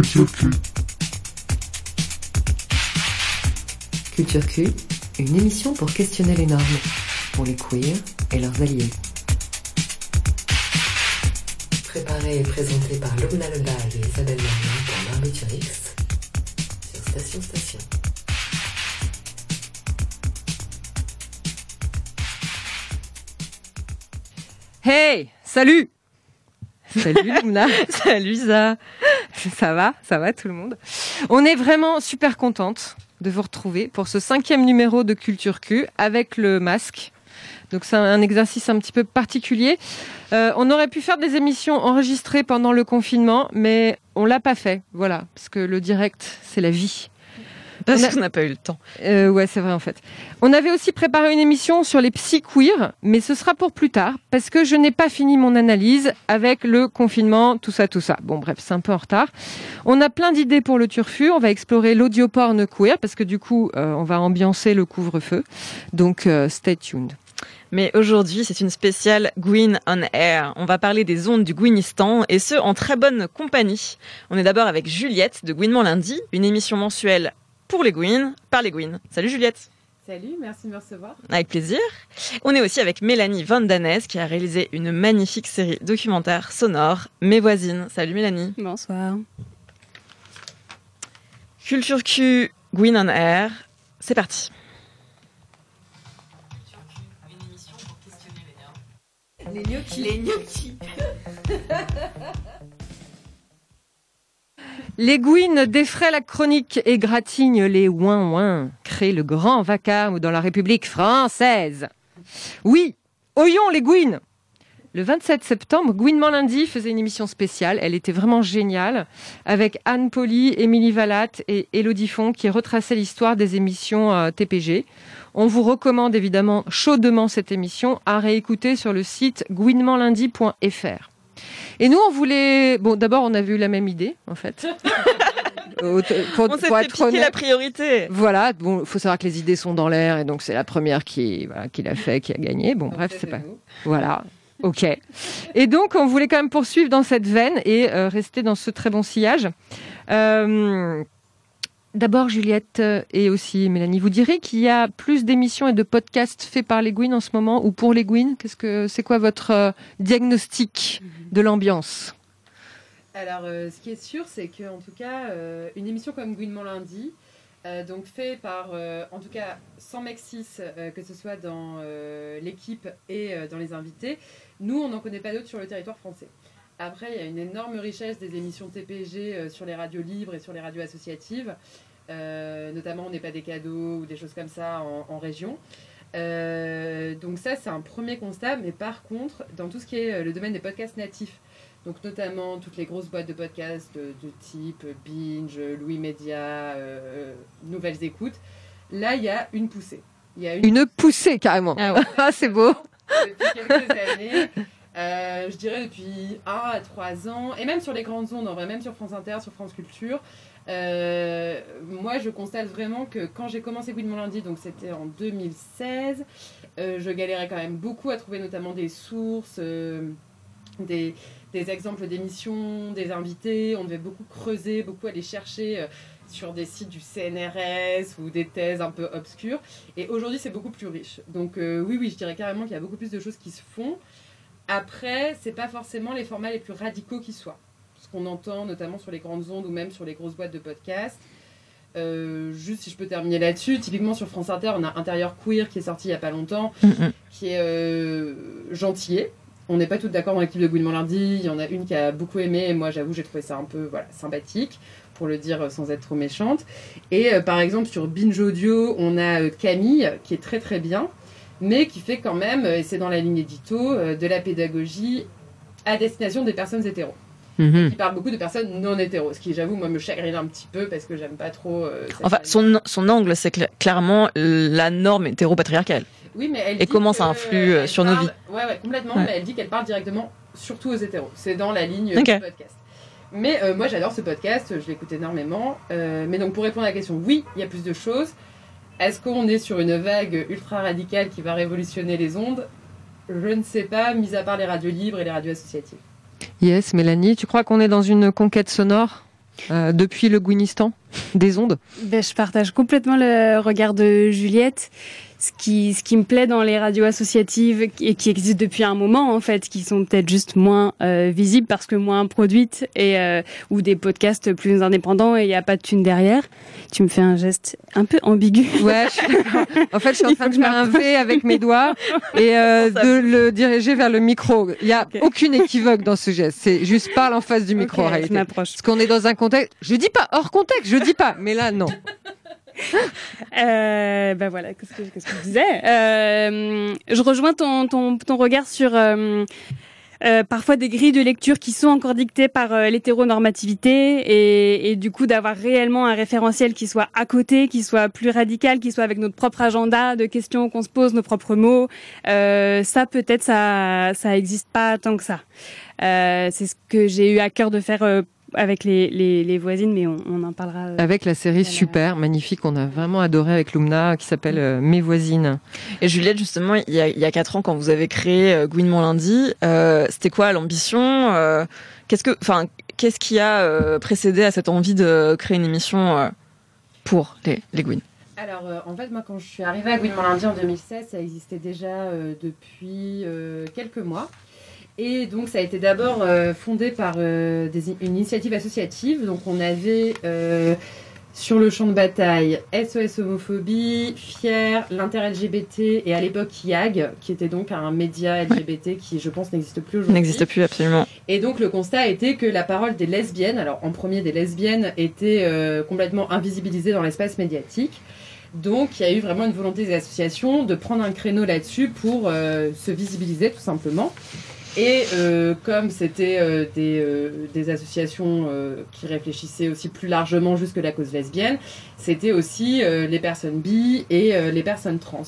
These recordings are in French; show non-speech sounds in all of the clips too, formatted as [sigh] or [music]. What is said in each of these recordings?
Culture Q. Culture Q, une émission pour questionner les normes, pour les queers et leurs alliés. Préparée et présentée par Lubna Lebal et Isabelle Martin pour Barbiturix sur Station Station. Hey, salut Salut Luna. [laughs] Salut ça. [laughs] Ça va, ça va tout le monde. On est vraiment super contente de vous retrouver pour ce cinquième numéro de Culture Q avec le masque. Donc c'est un exercice un petit peu particulier. Euh, on aurait pu faire des émissions enregistrées pendant le confinement, mais on l'a pas fait. Voilà, parce que le direct, c'est la vie. Parce qu'on n'a pas eu le temps. Euh, ouais, c'est vrai en fait. On avait aussi préparé une émission sur les psy-queer, mais ce sera pour plus tard, parce que je n'ai pas fini mon analyse avec le confinement, tout ça, tout ça. Bon, bref, c'est un peu en retard. On a plein d'idées pour le turfu. On va explorer l'audio porn queer, parce que du coup, euh, on va ambiancer le couvre-feu. Donc, euh, stay tuned. Mais aujourd'hui, c'est une spéciale Gwyn on Air. On va parler des ondes du Gwynistan et ce, en très bonne compagnie. On est d'abord avec Juliette de Gwynement Lundi, une émission mensuelle pour les Gwyn, par les Gwyn. Salut Juliette. Salut, merci de me recevoir. Avec plaisir. On est aussi avec Mélanie Van Danès qui a réalisé une magnifique série documentaire sonore, Mes voisines. Salut Mélanie. Bonsoir. Culture Q, Gwyn on Air, c'est parti. Les gnocchis. Les [laughs] gnocchis. [laughs] Les Gouines défraient la chronique et gratignent les ouin-ouin, créent le grand vacarme dans la République française. Oui, oyons les Gouines Le 27 septembre, Gouinement Lundi faisait une émission spéciale. Elle était vraiment géniale, avec Anne Poli, Émilie Vallat et Élodie Font qui retraçaient l'histoire des émissions euh, TPG. On vous recommande évidemment chaudement cette émission à réécouter sur le site gouinementlundi.fr. Et nous, on voulait. Bon, d'abord, on avait eu la même idée, en fait. [laughs] Pour, on s'est pour être honnête. la priorité. Voilà, bon, faut savoir que les idées sont dans l'air et donc c'est la première qui, voilà, qui l'a fait, qui a gagné. Bon, bref, c'est pas. Voilà. Ok. Et donc, on voulait quand même poursuivre dans cette veine et euh, rester dans ce très bon sillage. Euh, D'abord, Juliette euh, et aussi Mélanie, vous direz qu'il y a plus d'émissions et de podcasts faits par les Gwyn en ce moment ou pour les Gwyn. Qu'est-ce que c'est quoi votre euh, diagnostic de l'ambiance? Alors, euh, ce qui est sûr, c'est qu'en tout cas, euh, une émission comme Gouinement Lundi, euh, donc fait par, en tout cas, sans Mexis, euh, que ce soit dans l'équipe et dans les invités, nous, on n'en connaît pas d'autres sur le territoire français. Après, il y a une énorme richesse des émissions TPG euh, sur les radios libres et sur les radios associatives. Euh, notamment, on n'est pas des cadeaux ou des choses comme ça en, en région. Euh, donc ça, c'est un premier constat. Mais par contre, dans tout ce qui est le domaine des podcasts natifs, donc notamment toutes les grosses boîtes de podcasts de, de type Binge, Louis Média, euh, Nouvelles Écoutes, là, il y a une poussée. Il y a une Une poussée carrément. Ah ouais. [laughs] Ah, c'est beau. depuis quelques années. Euh, je dirais depuis 1 à 3 ans, et même sur les grandes ondes, en vrai, même sur France Inter, sur France Culture. euh, moi, je constate vraiment que quand j'ai commencé Good Lundi, donc c'était en 2016, euh, je galérais quand même beaucoup à trouver notamment des sources, des, exemples d'émissions, des invités. On devait beaucoup creuser, beaucoup aller chercher sur des sites du CNRS ou des thèses un peu obscures. Et aujourd'hui, c'est beaucoup plus riche. Donc oui, oui, je dirais carrément qu'il y a beaucoup plus de choses qui se font. Après, c'est pas forcément les formats les plus radicaux qui soient. Ce qu'on entend notamment sur les grandes ondes ou même sur les grosses boîtes de podcast. Euh, juste si je peux terminer là-dessus, typiquement sur France Inter, on a Intérieur Queer qui est sorti il y a pas longtemps, qui est euh, gentillet. On n'est pas toutes d'accord dans l'équipe de Gouinement Lundi. Il y en a une qui a beaucoup aimé et moi j'avoue j'ai trouvé ça un peu voilà, sympathique pour le dire sans être trop méchante. Et euh, par exemple sur Binge Audio, on a euh, Camille qui est très très bien, mais qui fait quand même, euh, et c'est dans la ligne édito, euh, de la pédagogie à destination des personnes hétéros. Mhm. Qui parle beaucoup de personnes non hétéros, ce qui j'avoue moi me chagrine un petit peu parce que j'aime pas trop. euh, Enfin, son, son angle, c'est cla- clairement la norme hétéro-patriarcale. Oui, mais elle Et comment ça influe, sur nos parle- Ouais, ouais, complètement. Ouais. Mais elle dit qu'elle parle directement, surtout aux hétéros. C'est dans la ligne du podcast. Mais euh, moi, j'adore ce podcast. Je l'écoute énormément. Euh, mais donc, pour répondre à la question, oui, il y a plus de choses. Est-ce qu'on est sur une vague ultra radicale qui va révolutionner les ondes? Je ne sais pas, mis à part les radios libres et les radios associatives. Yes, Mélanie, tu crois qu'on est dans une conquête sonore euh, depuis le Gouinistan? Des ondes ben, Je partage complètement le regard de Juliette ce qui, ce qui me plaît dans les radios associatives et qui existent depuis un moment en fait, qui sont peut-être juste moins euh, visibles parce que moins produites et euh, ou des podcasts plus indépendants et il n'y a pas de thune derrière. Tu me fais un geste un peu ambigu. Ouais, je en fait, je suis en [laughs] train de faire un V avec mes doigts et euh, [laughs] de le diriger vers le micro. Il n'y a aucune équivoque dans ce geste. C'est juste parle en face du micro. Okay, en réalité. Parce qu'on est dans un contexte. Je dis pas hors contexte. Je dis pas. Mais là, non. [laughs] ben voilà, qu'est-ce que, je disais euh, Je rejoins ton, ton, ton regard sur euh, parfois des grilles de lecture qui sont encore dictées par l'hétéronormativité et, et du coup d'avoir réellement un référentiel qui soit à côté, qui soit plus radical, qui soit avec notre propre agenda de questions qu'on se pose, nos propres mots. Ça peut-être ça ça pas tant que ça. C'est ce que j'ai eu à cœur de faire avec les, les, les, voisines, mais on, on en parlera. Euh, avec la série super, magnifique, on a vraiment adoré avec Lumna, qui s'appelle euh, Mes voisines. Et Juliette, justement, il y a, il y a quatre ans, quand vous avez créé euh, Gouinement lundi, euh, c'était quoi l'ambition euh, Qu'est-ce que, enfin, qu'est-ce qui a euh, précédé à cette envie de créer une émission euh, pour les, les Gouines? Alors, euh, en fait, moi, quand je suis arrivée à Gouinement lundi en 2016, ça existait déjà euh, depuis euh, quelques mois. Et donc, ça a été d'abord euh, fondé par euh, des, une initiative associative. Donc, on avait euh, sur le champ de bataille SOS Homophobie, Fier, l'Inter-LGBT et à l'époque IAG, qui était donc un média LGBT qui, je pense, n'existe plus aujourd'hui. N'existe plus, absolument. Et donc, le constat été que la parole des lesbiennes, alors en premier des lesbiennes, était euh, complètement invisibilisée dans l'espace médiatique. Donc, il y a eu vraiment une volonté des associations de prendre un créneau là-dessus pour euh, se visibiliser, tout simplement. Et euh, comme c'était euh, des, euh, des, associations qui réfléchissaient aussi plus largement jusque la cause lesbienne, c'était aussi les personnes bi et les personnes trans.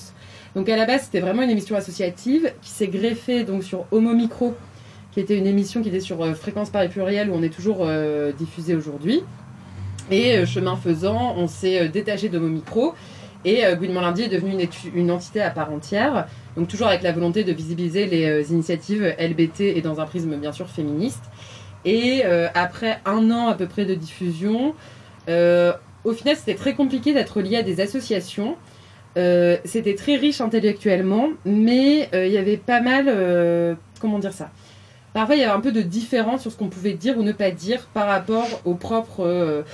Donc à la base, c'était vraiment une émission associative qui s'est greffée donc sur Homo Micro, qui était une émission qui était sur Fréquence Paris Pluriel où on est toujours diffusé aujourd'hui. Et chemin faisant, on s'est détaché d'Homo Micro et Gouinement Lundi est devenu une, entité à part entière, donc toujours avec la volonté de visibiliser les euh, initiatives LBT et dans un prisme bien sûr féministe. Et euh, après un an à peu près de diffusion, euh, au final c'était très compliqué d'être lié à des associations. C'était très riche intellectuellement, mais il y avait pas mal, comment dire ça? Parfois il y avait un peu de différence sur ce qu'on pouvait dire ou ne pas dire par rapport aux propres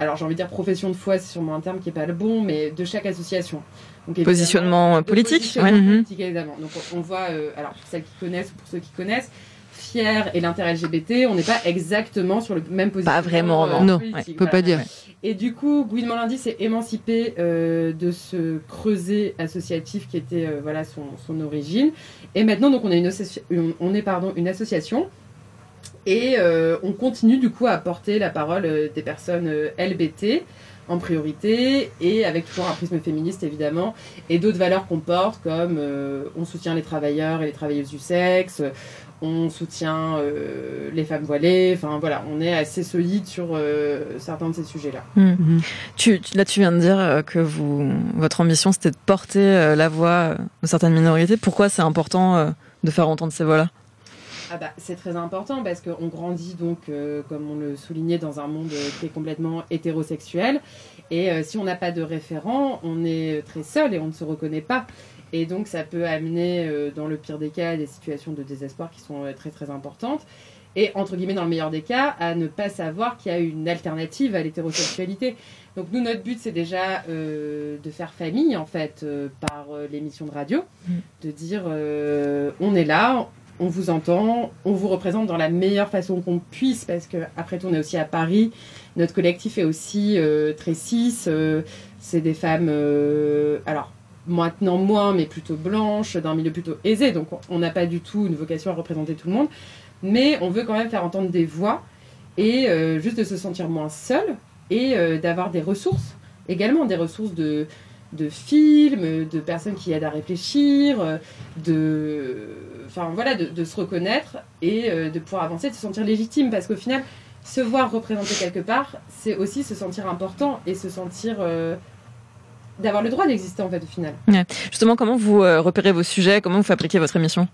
alors j'ai envie de dire profession de foi, c'est sûrement un terme qui n'est pas le bon, mais de chaque association. Donc, positionnement politique, positionnement ouais. politique évidemment. Donc on voit, euh, alors pour celles qui connaissent ou pour ceux qui connaissent, Fier et l'inter-LGBT, on n'est pas exactement sur le même positionnement. Pas vraiment, euh, non. Ouais, peut voilà. pas dire. Et du coup, Gouinement Lundi s'est émancipé euh, de ce creuset associatif qui était euh, voilà son, son, origine. Et maintenant, donc on est une, on est pardon une association et euh, on continue du coup à porter la parole euh, des personnes euh, LBT en priorité et avec toujours un prisme féministe évidemment et d'autres valeurs qu'on porte comme euh, on soutient les travailleurs et les travailleuses du sexe, on soutient euh, les femmes voilées, enfin voilà, on est assez solide sur certains de ces sujets-là. Mmh. Mmh. Tu, là tu viens de dire que vous, votre ambition c'était de porter la voix de certaines minorités. Pourquoi c'est important de faire entendre ces voix-là? Ah bah, c'est très important parce qu'on grandit donc, euh, comme on le soulignait, dans un monde qui est complètement hétérosexuel. Et euh, si on n'a pas de référent, on est très seul et on ne se reconnaît pas. Et donc ça peut amener, euh, dans le pire des cas, des situations de désespoir qui sont très très importantes. Et entre guillemets, dans le meilleur des cas, à ne pas savoir qu'il y a une alternative à l'hétérosexualité. Donc nous, notre but, c'est déjà euh, de faire famille, en fait, euh, par euh, l'émission de radio, mmh. de dire, on est là, on vous entend, on vous représente dans la meilleure façon qu'on puisse, parce que après tout, on est aussi à Paris. Notre collectif est aussi euh, très cis. Euh, c'est des femmes, euh, alors maintenant moins, mais plutôt blanches, d'un milieu plutôt aisé. Donc on n'a pas du tout une vocation à représenter tout le monde, mais on veut quand même faire entendre des voix et juste de se sentir moins seul et d'avoir des ressources également, des ressources de de films, de personnes qui aident à réfléchir, de, enfin voilà, de, de se reconnaître et euh, de pouvoir avancer, de se sentir légitime, parce qu'au final, se voir représenté quelque part, c'est aussi se sentir important et se sentir euh, d'avoir le droit d'exister en fait au final. Ouais. Justement, comment vous euh, repérez vos sujets, comment vous fabriquez votre émission?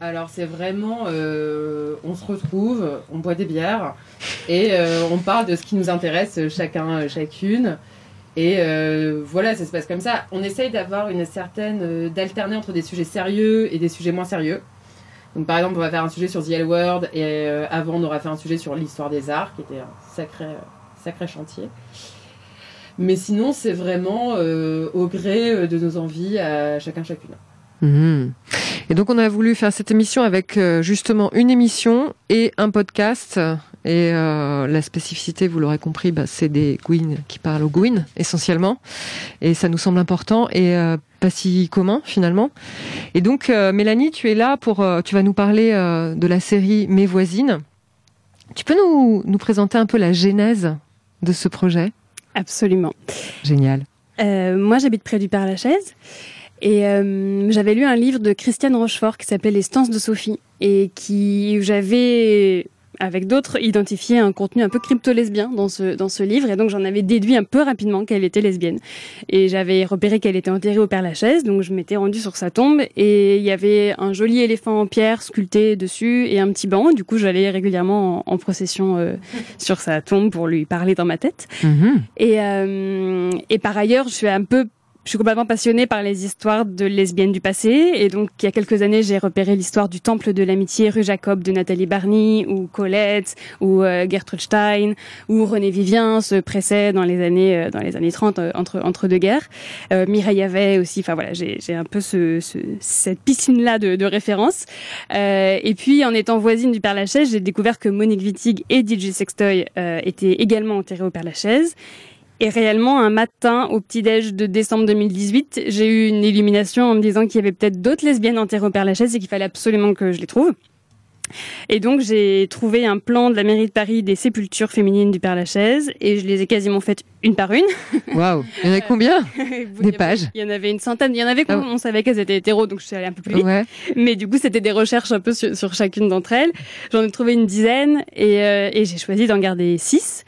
Alors c'est vraiment, euh, on se retrouve, on boit des bières et on parle de ce qui nous intéresse chacun, chacune. Et euh, voilà, ça se passe comme ça. On essaye d'avoir une certaine, euh, d'alterner entre des sujets sérieux et des sujets moins sérieux. Donc par exemple, on va faire un sujet sur The L Word et euh, avant on aura fait un sujet sur l'histoire des arts, qui était un sacré, euh, sacré chantier. Mais sinon, c'est vraiment euh, au gré euh, de nos envies à chacun chacune. Mhm. Et donc on a voulu faire cette émission avec justement une émission et un podcast. Et euh, la spécificité, vous l'aurez compris, bah, c'est des Gwyn qui parlent aux Gwyn essentiellement. Et ça nous semble important et euh, pas si commun finalement. Et donc euh, Mélanie, tu es là pour, euh, tu vas nous parler euh, de la série Mes voisines. Tu peux nous, nous présenter un peu la genèse de ce projet? Absolument. Génial. Euh, moi, j'habite près du Père-Lachaise. Et euh, j'avais lu un livre de Christiane Rochefort qui s'appelait Les stances de Sophie et qui j'avais avec d'autres identifié un contenu un peu crypto-lesbien dans ce dans ce livre. Et donc j'en avais déduit un peu rapidement qu'elle était lesbienne. Et j'avais repéré qu'elle était enterrée au Père Lachaise donc je m'étais rendue sur sa tombe. Et il y avait un joli éléphant en pierre sculpté dessus et un petit banc. Du coup j'allais régulièrement en, en procession euh, [laughs] sur sa tombe pour lui parler dans ma tête. Mhm. et, euh, et par ailleurs, je suis un peu, je suis complètement passionnée par les histoires de lesbiennes du passé. Et donc, il y a quelques années, j'ai repéré l'histoire du Temple de l'amitié rue Jacob de Nathalie Barney, ou Colette, ou euh, Gertrude Stein, ou René Vivien se pressait dans les années, euh, dans les années 30, euh, entre, entre deux guerres. Euh, Mireille Yavet aussi. Enfin voilà, j'ai un peu ce, ce, cette piscine-là de, de références. Euh, et puis, en étant voisine du Père Lachaise, j'ai découvert que Monique Wittig et DJ Sextoy étaient également enterrés au Père Lachaise. Et réellement, un matin, au petit-déj de décembre 2018, j'ai eu une illumination en me disant qu'il y avait peut-être d'autres lesbiennes enterrées au Père Lachaise et qu'il fallait absolument que je les trouve. Et donc, j'ai trouvé un plan de la mairie de Paris des sépultures féminines du Père Lachaise et je les ai quasiment faites une par une. Waouh. Il y en a [laughs] combien [laughs] Il y Des pages Il y en avait une centaine. Il y en avait, Ah qu'on- on savait qu'elles étaient hétéros, donc je suis allée un peu plus vite. Ouais. Mais du coup, c'était des recherches un peu sur, sur chacune d'entre elles. J'en ai trouvé une dizaine et, euh, et j'ai choisi d'en garder six.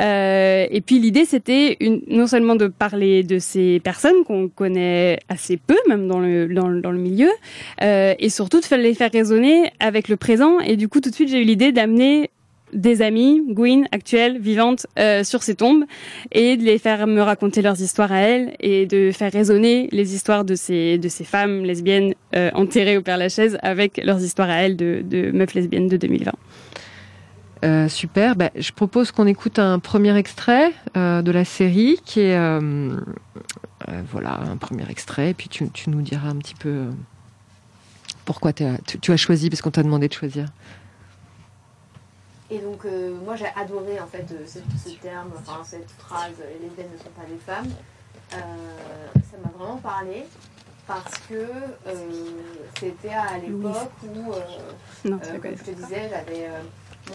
Euh, et puis l'idée, c'était non seulement de parler de ces personnes qu'on connaît assez peu, même dans le, dans, le- dans le milieu, euh, et surtout de les faire résonner avec le présent. Et du coup, tout de suite, j'ai eu l'idée d'amener des amis, Gwyn, actuelles, vivantes, euh, sur ces tombes, et de les faire me raconter leurs histoires à elles, et de faire résonner les histoires de ces, de ces femmes lesbiennes euh, enterrées au Père Lachaise avec leurs histoires à elles de, de meufs lesbiennes de 2020. Euh, super. Bah, je propose qu'on écoute un premier extrait euh, de la série qui est euh, euh, voilà un premier extrait. Et puis tu, tu nous diras un petit peu pourquoi tu, tu as choisi parce qu'on t'a demandé de choisir. Et donc, euh, moi, j'ai adoré en fait euh, ce, ce terme, enfin cette phrase euh, les lesbiennes ne sont pas des femmes. Euh, ça m'a vraiment parlé parce que euh, c'était à l'époque où, euh, Non, euh, comme je te disais, j'avais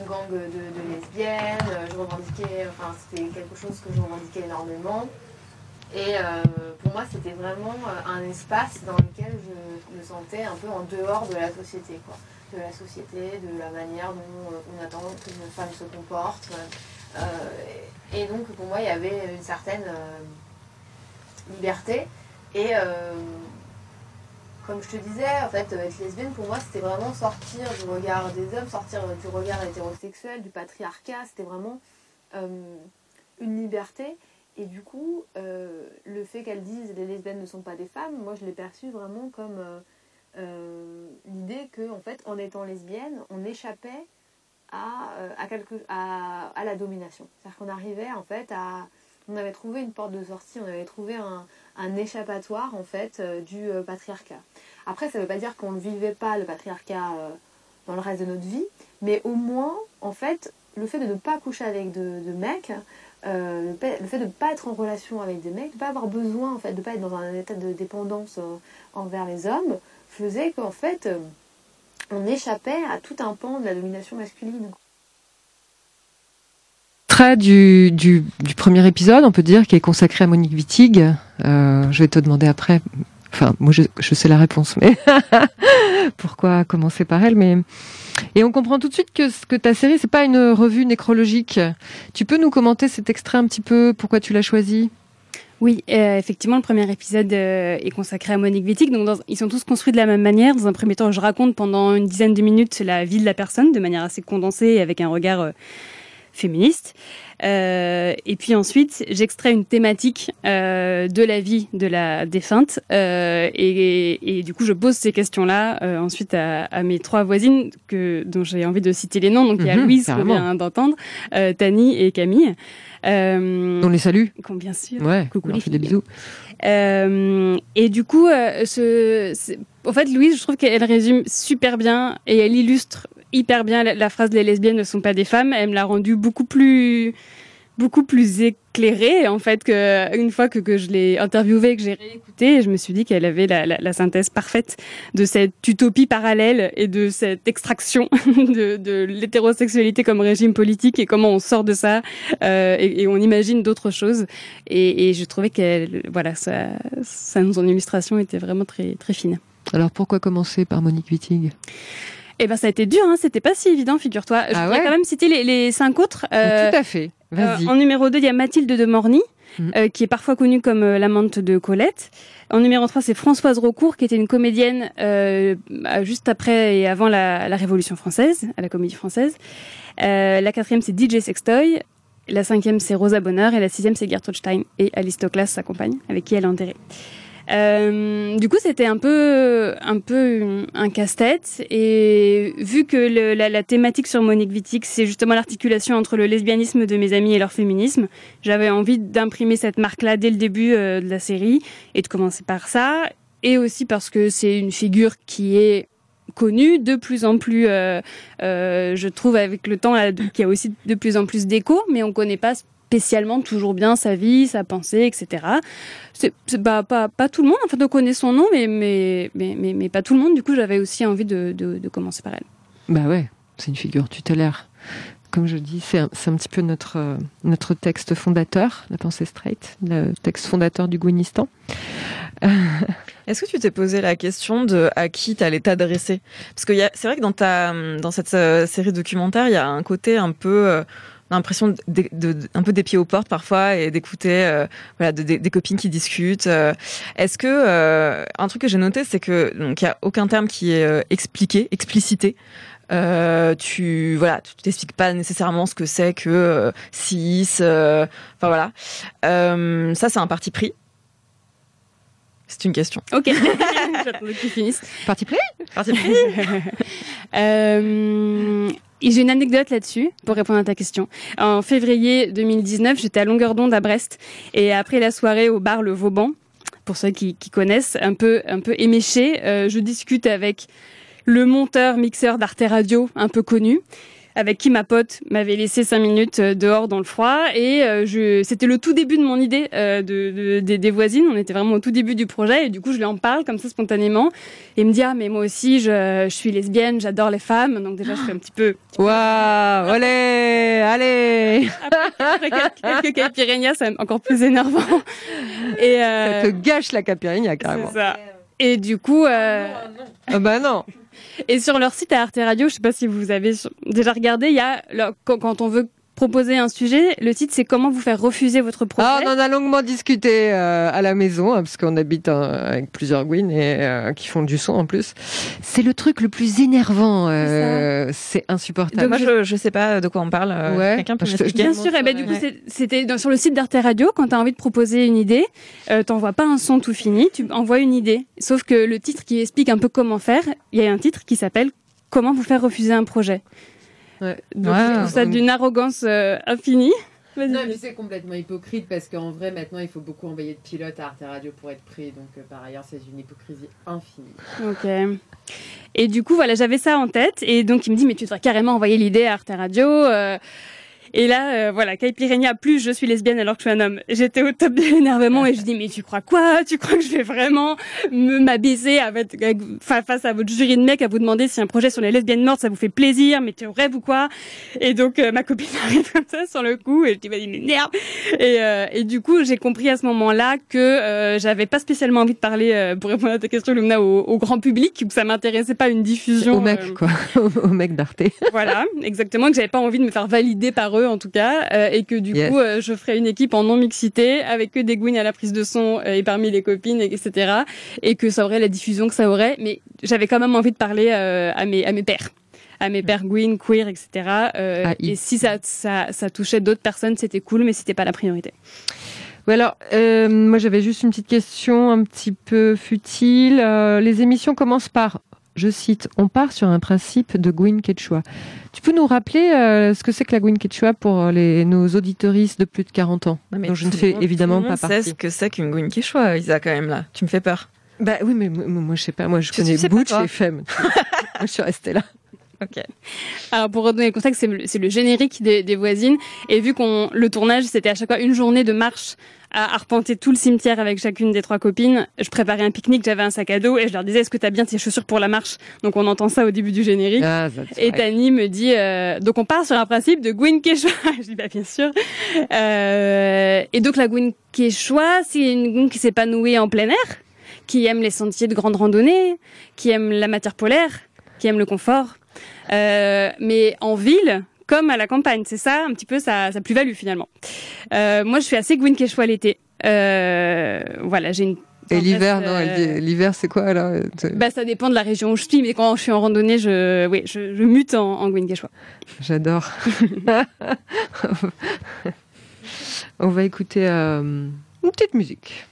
gang de, lesbiennes, euh, je revendiquais, enfin, c'était quelque chose que je revendiquais énormément. Et euh, pour moi, c'était vraiment euh, un espace dans lequel je me sentais un peu en dehors de la société, quoi. De la société, de la manière dont on attend qu'une femme se comporte. Et, donc, pour moi, il y avait une certaine liberté. Et comme je te disais, en fait, être lesbienne, pour moi, c'était vraiment sortir du regard des hommes, sortir du regard hétérosexuel, du patriarcat. C'était vraiment euh, une liberté. Et du coup, euh, le fait qu'elles disent les lesbiennes ne sont pas des femmes, moi, je l'ai perçu vraiment comme euh, euh, l'idée que, en fait, en étant lesbienne, on échappait à, euh, à, quelque, à, à la domination. C'est-à-dire qu'on arrivait, en fait, à... On avait trouvé une porte de sortie, on avait trouvé un, échappatoire, en fait, euh, du euh, patriarcat. Après, ça ne veut pas dire qu'on ne vivait pas le patriarcat euh, dans le reste de notre vie, mais au moins, en fait, le fait de ne pas coucher avec de, mecs, le, fait, le fait de ne pas être en relation avec des mecs, de ne pas avoir besoin, en fait, de ne pas être dans un état de dépendance envers les hommes, faisait qu'en fait, on échappait à tout un pan de la domination masculine. Extrait du, du, premier épisode, on peut dire, qui est consacré à Monique Wittig. Euh, je vais te demander après. Enfin, moi, je, sais la réponse, mais [laughs] pourquoi commencer par elle Mais et on comprend tout de suite que que ta série, c'est pas une revue nécrologique. Tu peux nous commenter cet extrait un petit peu? Pourquoi tu l'as choisi? Oui, euh, effectivement, le premier épisode euh, est consacré à Monique Wittig. Donc, ils sont tous construits de la même manière. Dans un premier temps, je raconte pendant une dizaine de minutes la vie de la personne de manière assez condensée avec un regard féministe. Euh, et puis ensuite, j'extrais une thématique euh, de la vie de la défunte. Euh, et, et du coup, je pose ces questions-là euh, ensuite à, à mes trois voisines que, dont j'ai envie de citer les noms. Donc, il y a Mhm, Louise, qu'on vient d'entendre, euh, Tani et Camille. Euh, On les salue. bien sûr. Ouais. Coucou on fait des bisous. Euh, et du coup, euh, ce, en fait, Louise, je trouve qu'elle résume super bien et elle illustre hyper bien la, phrase "les lesbiennes ne sont pas des femmes". Elle me l'a rendue beaucoup plus, beaucoup plus éclairée en fait que une fois que, que je l'ai interviewée, que j'ai réécoutée, je me suis dit qu'elle avait la, synthèse parfaite de cette utopie parallèle et de cette extraction [laughs] de, l'hétérosexualité comme régime politique et comment on sort de ça euh, et, et on imagine d'autres choses. Et, et je trouvais qu'elle, voilà, ça, ça, son illustration était vraiment très, très fine. Alors pourquoi commencer par Monique Wittig? Eh ben, ça a été dur, hein, c'était pas si évident, figure-toi. Je Ah ouais quand même citer les, les cinq autres. Euh, Tout à fait. Vas-y. euh, en numéro 2, il y a Mathilde de Morny, Mhm. euh, qui est parfois connue comme euh, l'amante de Colette. En numéro 3, c'est Françoise Raucourt, qui était une comédienne euh, juste après et avant la, la Révolution française, à la Comédie Française. La quatrième, c'est DJ Sextoy. La cinquième, c'est Rosa Bonheur. Et la sixième, c'est Gertrude Stein. Et Alice Toklas, sa compagne, avec qui elle est enterrée. Euh, du coup, c'était un peu, un peu un casse-tête. Et vu que la, thématique sur Monique Wittig, c'est justement l'articulation entre le lesbianisme de mes amis et leur féminisme, j'avais envie d'imprimer cette marque-là dès le début euh, de la série et de commencer par ça. Et aussi parce que c'est une figure qui est connue de plus en plus, euh, je trouve avec le temps, qui a aussi de plus en plus d'écho, mais on connaît pas spécialement toujours bien sa vie, sa pensée, etc. C'est c'est pas, pas, tout le monde, en fait, on connaît son nom, mais, mais, mais, mais, mais pas tout le monde. Du coup, j'avais aussi envie de, de, de commencer par elle. Bah ouais, c'est une figure tutélaire. Comme je dis, c'est un, c'est un petit peu notre, notre texte fondateur, la pensée straight, le texte fondateur du Gouinistan. [laughs] Est-ce que tu t'es posé la question de à qui t'allais t'adresser? Parce que il y a- c'est vrai que dans ta dans cette euh, série documentaire, il y a un côté un peu euh, l'impression de, de- de- un peu des pieds aux portes parfois et d'écouter euh, voilà de- des- des copines qui discutent. euh. Est-ce que euh, un truc que j'ai noté, c'est que donc il y a aucun terme qui est euh, expliqué, explicité. Euh, tu voilà, tu t'expliques pas nécessairement ce que c'est que euh, cis. euh, Enfin voilà, Euh, ça c'est un parti pris. C'est une question. Ok, [laughs] j'attendais que tu finisses. Parti play Parti pris. [laughs] Euh, j'ai une anecdote là-dessus pour répondre à ta question. En février 2019, j'étais à longueur d'onde à Brest et après la soirée au bar Le Vauban, pour ceux qui, qui connaissent, un peu un peu éméché, euh, je discute avec le monteur mixeur d'Arte Radio, un peu connu. Avec qui ma pote m'avait laissé cinq minutes euh, dehors dans le froid. Et euh, je c'était le tout début de mon idée euh, de, de- des- des voisines. On était vraiment au tout début du projet. Et du coup je lui en parle comme ça spontanément. Et il me dit ah mais moi aussi je, je suis lesbienne j'adore les femmes. Donc déjà je fais un petit peu. [gasps] Waouh Allez. Allez après quelques, quelques caipirinhas c'est encore plus énervant. Et euh, Ça te gâche la caipirinha, c'est carrément. ça. Et du coup euh, Ah bah non Et sur leur site à Arte Radio, je sais pas si vous avez déjà regardé, il y a quand on veut proposer un sujet, le titre c'est comment vous faire refuser votre projet. Ah, on en a longuement discuté euh, à la maison, hein, parce qu'on habite euh, avec plusieurs Gwyn et euh, qui font du son en plus. C'est le truc le plus énervant. euh, c'est insupportable. Moi, je, je sais pas de quoi on parle. euh, Ouais. Quelqu'un peut m'expliquer Bien sûr, et ben, du coup, Ouais. c'était sur le site d'Arte Radio, quand tu as envie de proposer une idée, euh, t'envoies pas un son tout fini, tu envoies une idée. Sauf que le titre qui explique un peu comment faire, il y a un titre qui s'appelle Comment vous faire refuser un projet. Ouais. Donc, Ouais. je trouve ça d'une arrogance euh, infinie. Non, mais c'est complètement hypocrite parce qu'en vrai, maintenant, il faut beaucoup envoyer de pilotes à Arte Radio pour être pris. Donc, euh, par ailleurs, c'est une hypocrisie infinie. Ok. Et du coup, voilà, j'avais ça en tête. Et donc, il me dit, mais tu devrais carrément envoyer l'idée à Arte Radio. euh. Et là, euh, voilà, Caipirinha, plus je suis lesbienne alors que je suis un homme. J'étais au top de l'énervement et je dis, mais tu crois quoi? Tu crois que je vais vraiment me m'abaisser face à votre jury de mecs à vous demander si un projet sur les lesbiennes mortes, ça vous fait plaisir, mais tu rêves ou quoi? Et donc, euh, ma copine [laughs] arrive comme ça sur le coup et je dis, vas-y, m'énerve. Et, euh, et du coup, j'ai compris à ce moment-là que euh, j'avais pas spécialement envie de parler, euh, pour répondre à ta question, Lumna, au, au grand public, que ça m'intéressait pas une diffusion. Au mec, quoi. [laughs] Au mec d'Arte. voilà, exactement, que j'avais pas envie de me faire valider par eux eux en tout cas, euh, et que du Yes. coup euh, je ferai une équipe en non mixité avec que des gouines à la prise de son euh, et parmi les copines, et- etc. Et que ça aurait la diffusion que ça aurait, mais j'avais quand même envie de parler à mes à mes pères à mes pères gouines, queer, etc. Euh, Ah, il- et si ça, ça, ça touchait d'autres personnes, c'était cool, mais c'était pas la priorité. Oui, alors, euh, moi j'avais juste une petite question un petit peu futile. Euh, les émissions commencent par, je cite, on part sur un principe de Gwyn Quechua. Tu peux nous rappeler euh, ce que c'est que la Gwyn Quechua pour les, nos auditoristes de plus de 40 ans Non, mais dont je ne fais monde- évidemment tout pas partie. ce que c'est qu'une Gwyn Quechua, Isa, quand même, là. Tu me fais peur. Bah oui, mais moi, moi, je sais pas, moi je connais Butch et Femme. [laughs] moi je suis restée là. Ok. Alors pour redonner le contexte, c'est le, c'est le générique des, des voisines. Et vu qu'on le tournage, c'était à chaque fois une journée de marche à arpenter tout le cimetière avec chacune des trois copines. Je préparais un pique-nique, j'avais un sac à dos et je leur disais est-ce que t'as bien tes chaussures pour la marche? Donc on entend ça au début du générique. Ah, Et. Tani me dit euh, donc on part sur un principe de Gwyn Quechua. [laughs] je dis bah bien sûr. Euh, et donc la Gwyn Quechua, c'est une Gwyn qui s'épanouit en plein air, qui aime les sentiers de grande randonnée, qui aime la matière polaire, qui aime le confort, Euh, mais en ville comme à la campagne. C'est ça un petit peu sa, sa plus-value finalement. Euh, moi je suis assez Gwyn Quechua l'été. Euh, voilà, j'ai une Et l'hiver, non, euh, l'hiver c'est quoi là bah, ça dépend de la région où je suis, mais quand je suis en randonnée, je, oui, je, je mute en, en. J'adore. [laughs] [laughs] On va écouter euh, une petite musique.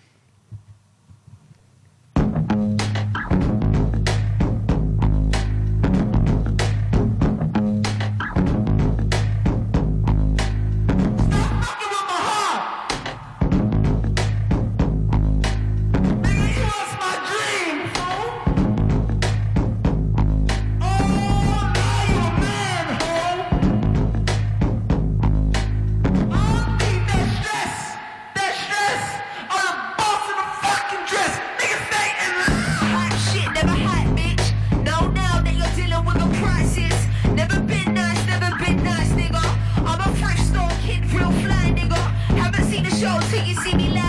similar.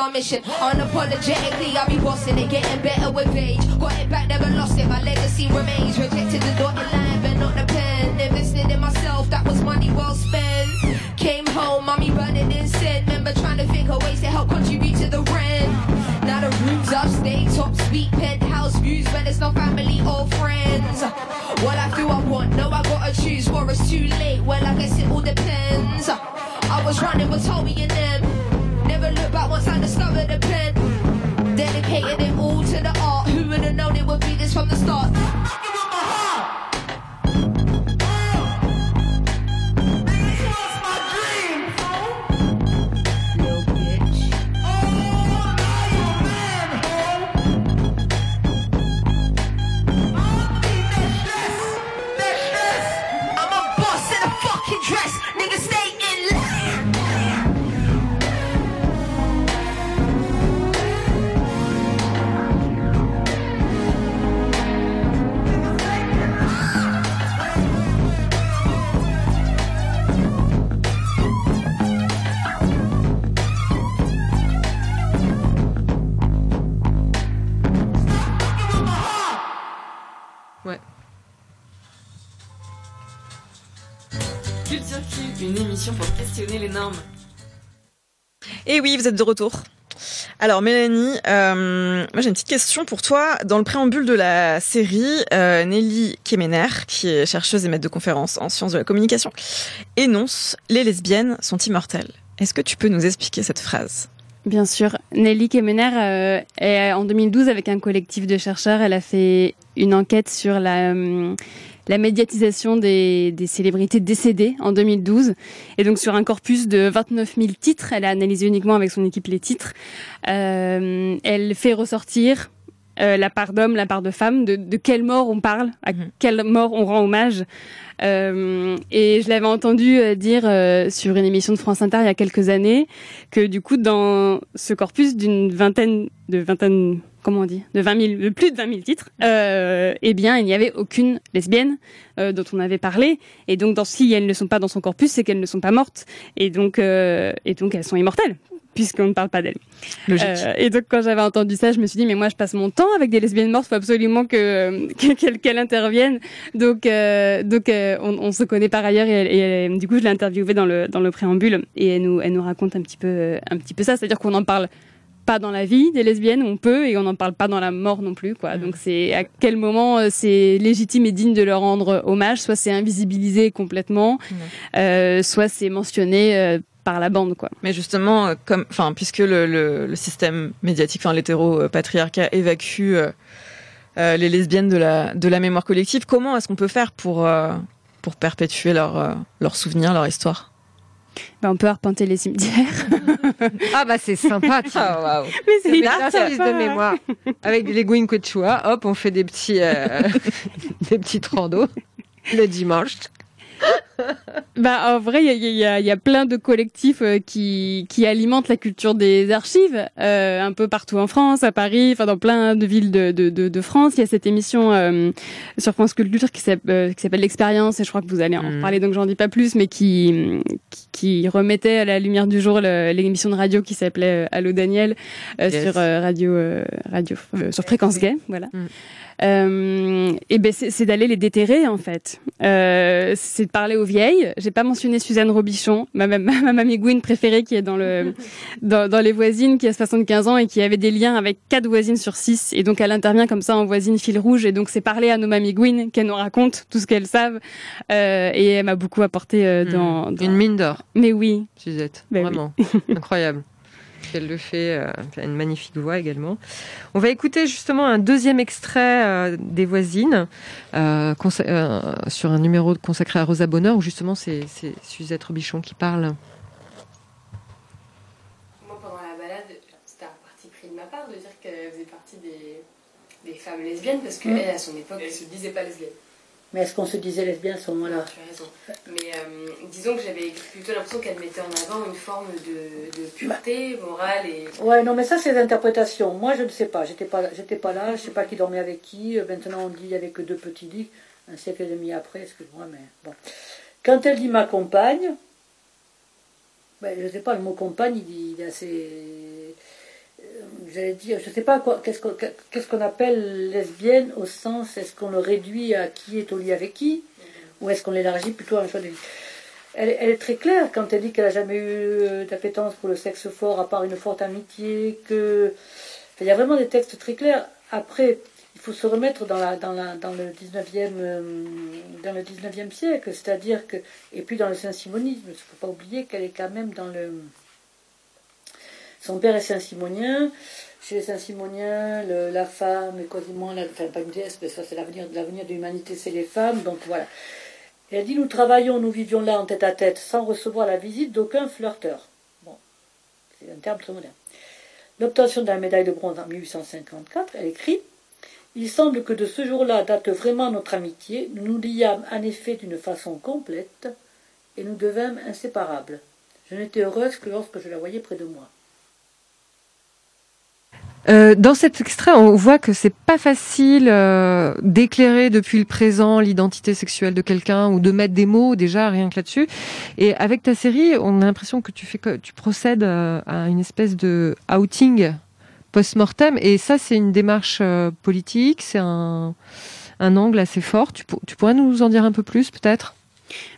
My mission. Unapologetically, I'll be bossing it, getting better with age. Got it back, never lost it. My legacy remains. Rejected the dotted line, but not the pen. Invested in myself, that was money well spent. Came home, mommy burning incense. Remember trying to think of ways to help contribute to the rent. Now the rooms upstate, top suite, penthouse views, but there's no family or friends. What I do, I want, no, I gotta choose, or it's too late. Well, I guess it all depends. I was running with Toby and Dedicated it all to the art. Who would have known it would be this from the start? Vous êtes de retour. Alors Mélanie, euh, moi j'ai une petite question pour toi. Dans le préambule de la série, euh, Nelly Kemener, qui est chercheuse et maître de conférences en sciences de la communication, énonce « Les lesbiennes sont immortelles ». Est-ce que tu peux nous expliquer cette phrase? Bien sûr. Nelly Kemener, euh, est, en 2012, avec un collectif de chercheurs, elle a fait une enquête sur la, la médiatisation des, des célébrités décédées en 2012. Et donc, sur un corpus de 29 000 titres, elle a analysé uniquement avec son équipe les titres. Euh, elle fait ressortir euh, la part d'hommes, la part de femmes, de, de quelle mort on parle, à Mhm. quelle mort on rend hommage? Euh, et je l'avais entendu dire euh, sur une émission de France Inter il y a quelques années que du coup dans ce corpus d'une vingtaine de vingtaine comment on dit de 20 000 de plus de 20 000 titres euh, eh bien il n'y avait aucune lesbienne euh, dont on avait parlé. Et donc dans si elles ne sont pas dans son corpus c'est qu'elles ne sont pas mortes. Et donc euh, et donc elles sont immortelles puisqu'on ne parle pas d'elles. Logique. euh, et donc quand j'avais entendu ça, je me suis dit mais moi je passe mon temps avec des lesbiennes mortes, faut absolument que [laughs] que- qu'elles interviennent. Donc euh, donc euh, on, on se connaît par ailleurs et, elle- et elle- du coup je l'ai interviewée dans le dans le préambule. Et elle nous elle nous raconte un petit peu un petit peu ça, c'est-à-dire qu'on n'en parle pas dans la vie des lesbiennes, on peut et on n'en parle pas dans la mort non plus quoi. Donc c'est à quel moment euh, c'est légitime et digne de leur rendre hommage, soit c'est invisibilisé complètement, euh, soit c'est mentionné euh, par la bande quoi. Mais justement, comme, enfin, puisque le, le, le système médiatique, enfin, l'hétéro-patriarcat évacue euh, euh, les lesbiennes de la, de la mémoire collective, comment est-ce qu'on peut faire pour, euh, pour perpétuer leur, euh, leurs souvenirs, leur histoire? Ben, on peut arpenter les cimetières. [laughs] Ah bah c'est sympa. [laughs] tiens. Waouh Mais C'est un service de mémoire. Avec les Gwyn Quechua, hop, on fait des petits, euh, [laughs] des petites randos le dimanche. [laughs] Bah, en vrai, il y y, y a plein de collectifs euh, qui, qui alimentent la culture des archives, euh, un peu partout en France, à Paris, enfin dans plein de villes de, de, de, de France. Il y a cette émission euh, sur France Culture qui s'appelle euh, s'appelle l'expérience, et je crois que vous allez en Mhm. reparler, donc j'en dis pas plus, mais qui, qui, qui remettait à la lumière du jour l'émission de radio qui s'appelait euh, Allô Daniel euh, Yes. sur euh, radio euh, radio euh, sur fréquence gay, voilà. Euh, et ben c'est c'est d'aller les déterrer en fait. Euh, c'est de parler aux vieilles. J'ai pas mentionné Suzanne Robichon, ma, ma, [laughs] ma mamie Gwyn préférée qui est dans le [laughs] dans, dans les voisines, qui a 75 ans et qui avait des liens avec quatre voisines sur six. Et donc elle intervient comme ça en voisine fil rouge. Et donc c'est parler à nos mamies Gwyn qu'elles nous racontent tout ce qu'elles savent. Euh, et elle m'a beaucoup apporté euh, dans, dans- Une mine d'or, Mais oui. Suzette. Ben oui. Vraiment. [laughs] Incroyable. Elle le fait, euh, elle a une magnifique voix également. On va écouter justement un deuxième extrait euh, des voisines euh, euh, sur un numéro consacré à Rosa Bonheur où justement c'est Suzette Robichon qui parle. Moi, pendant la balade, c'était un parti pris de ma part de dire qu'elle faisait partie des, des femmes lesbiennes parce qu'elle, à son époque, elle se disait pas lesbienne. Mais est-ce qu'on se disait lesbien à ce moment-là? Tu as raison. Mais euh, disons que j'avais plutôt l'impression qu'elle mettait en avant une forme de, de pureté morale et. Ouais, non, mais ça, c'est l'interprétation. Moi, je ne sais pas. J'étais pas, j'étais pas là. Je sais pas qui dormait avec qui. Euh, Maintenant, on dit il y avait que deux petits lits. Un siècle et demi après, excuse-moi, mais bon. Quand elle dit ma compagne, ben, je sais pas, le mot compagne, il, dit- il est assez. J'allais dire, je sais pas qu'est-ce qu'on, appelle lesbienne au sens, est-ce qu'on le réduit à qui est au lit avec qui, ou est-ce qu'on l'élargit plutôt à un choix de vie? Elle, elle est très claire quand elle dit qu'elle n'a jamais eu euh, d'appétence pour le sexe fort, à part une forte amitié, que... Il y a vraiment des textes très clairs. Après, il faut se remettre dans, la, dans, la, dans le 19e, euh, dans le 19e siècle, c'est-à-dire que... Et puis dans le saint-simonisme, il ne faut pas oublier qu'elle est quand même dans le... Son père est saint-simonien. Chez les saint-simoniens, la femme est quasiment... La, enfin, pas une déesse, mais ça c'est l'avenir l'avenir de l'humanité, c'est les femmes. Donc voilà. Elle dit Nous travaillons, nous vivions là en tête à tête, sans recevoir la visite d'aucun flirteur. Bon, c'est un terme très moderne. L'obtention de la médaille de bronze en 1854, elle écrit Il semble que de ce jour-là date vraiment notre amitié. Nous nous liâmes en effet d'une façon complète et nous devînmes inséparables. Je n'étais heureuse que lorsque je la voyais près de moi. Euh, dans cet extrait, on voit que c'est pas facile euh, d'éclairer depuis le présent l'identité sexuelle de quelqu'un ou de mettre des mots déjà rien que là-dessus. Et avec ta série, on a l'impression que tu fais tu procèdes euh, à une espèce de outing post-mortem. Et ça, c'est une démarche euh, politique, c'est un, un angle assez fort. Tu, tu pourrais nous en dire un peu plus, peut-être?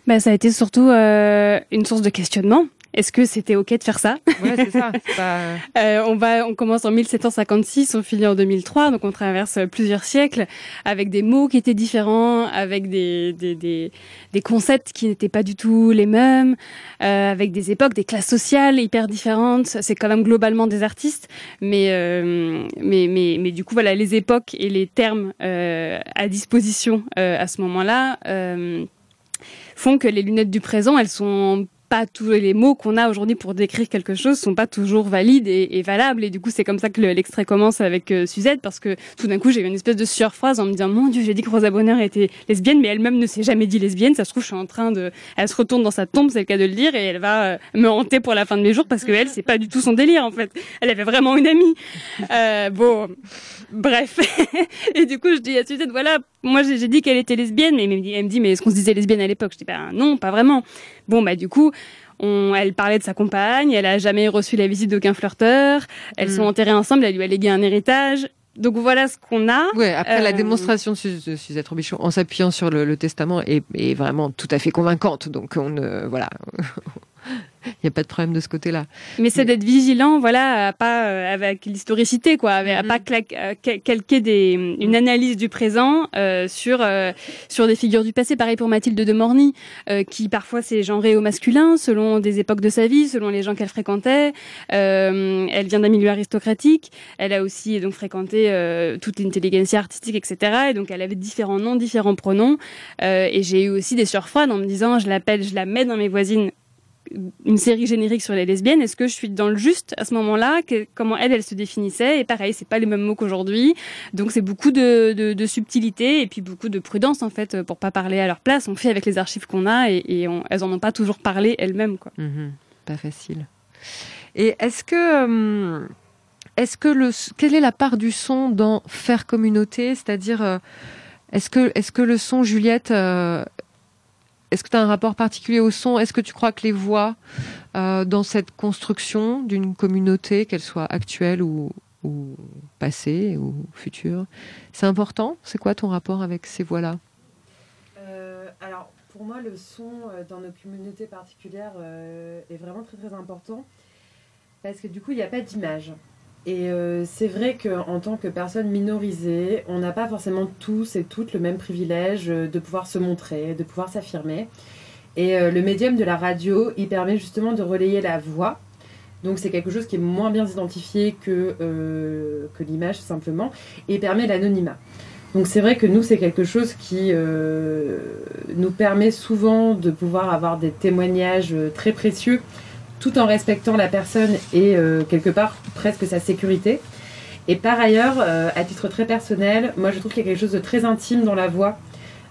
Bah, ça a été surtout euh, une source de questionnement. Est-ce que c'était ok de faire ça? Ouais, c'est ça. pas- [laughs] Euh, on va, on commence en 1756, on finit en 2003, donc on traverse euh, plusieurs siècles avec des mots qui étaient différents, avec des des des, des concepts qui n'étaient pas du tout les mêmes, euh, avec des époques, des classes sociales hyper différentes. C'est quand même globalement des artistes, mais euh, mais mais mais du coup voilà les époques et les termes euh, à disposition euh, à ce moment-là. euh, font que les lunettes du présent, elles sont pas tous les mots qu'on a aujourd'hui pour décrire quelque chose sont pas toujours valides et, valables. Et du coup c'est comme ça que le- l'extrait commence avec euh, Suzette parce que tout d'un coup j'ai eu une espèce de surphrase en me disant mon dieu j'ai dit que Rosa Bonheur était lesbienne mais elle-même ne s'est jamais dit lesbienne. Ça se trouve je suis en train de elle se retourne dans sa tombe c'est le cas de le dire et elle va euh, me hanter pour la fin de mes jours parce que elle c'est pas du tout son délire en fait. Elle avait vraiment une amie. Euh, bon bref. [laughs] Et du coup je dis à Suzette voilà moi j'ai dit qu'elle était lesbienne mais elle me dit, elle me dit mais est-ce qu'on se disait lesbienne à l'époque? Je dis bah non pas vraiment Bon, bah, du coup, on, elle parlait de sa compagne, elle a jamais reçu la visite d'aucun flirteur, elles Mm. sont enterrées ensemble, elle lui a légué un héritage. Donc voilà ce qu'on a. Ouais, après la Euh, démonstration de Su- de Suzette Robichon en s'appuyant sur le, le testament est, est vraiment tout à fait convaincante. Donc on ne voilà, [laughs] [laughs] il n'y a pas de problème de ce côté-là. Mais c'est d'être vigilant, voilà, à pas euh, avec l'historicité, quoi, à Mhm. pas euh, cal- calquer des, une analyse du présent euh, sur euh, sur des figures du passé. Pareil pour Mathilde de Morny, euh, qui parfois s'est genrée au masculin selon des époques de sa vie, selon les gens qu'elle fréquentait. Euh, elle vient d'un milieu aristocratique. Elle a aussi donc fréquenté euh, toute l'intelligentsia artistique, etc. Et donc elle avait différents noms, différents pronoms. Euh, et j'ai eu aussi des surfroides en me disant, je l'appelle, je la mets dans mes voisines une série générique sur les lesbiennes. Est-ce que je suis dans le juste à ce moment-là? Comment elle, se définissait Et pareil, c'est pas les mêmes mots qu'aujourd'hui. Donc c'est beaucoup de, de, subtilité et puis beaucoup de prudence en fait pour pas parler à leur place. On fait avec les archives qu'on a et, elles en ont pas toujours parlé elles-mêmes quoi. Mhm. Pas facile. Et est-ce que hum, est-ce que le quelle est la part du son dans faire communauté, c'est-à-dire euh, est-ce que est-ce que le son Juliette euh, est-ce que tu as un rapport particulier au son? Est-ce que tu crois que les voix euh, dans cette construction d'une communauté, qu'elle soit actuelle ou, passée ou future, c'est important? C'est quoi ton rapport avec ces voix-là? Euh, alors, pour moi, le son euh, dans nos communautés particulières est vraiment très très important. Parce que du coup, il n'y a pas d'image. Et euh, c'est vrai qu'en tant que personne minorisée, on n'a pas forcément tous et toutes le même privilège euh, de pouvoir se montrer, de pouvoir s'affirmer. Et euh, le médium de la radio, il permet justement de relayer la voix. Donc c'est quelque chose qui est moins bien identifié que, euh, que l'image simplement, et permet l'anonymat. Donc c'est vrai que nous, c'est quelque chose qui nous permet souvent de pouvoir avoir des témoignages très précieux, tout en respectant la personne et euh, quelque part presque sa sécurité. Et par ailleurs, euh, à titre très personnel, moi je trouve qu'il y a quelque chose de très intime dans la voix,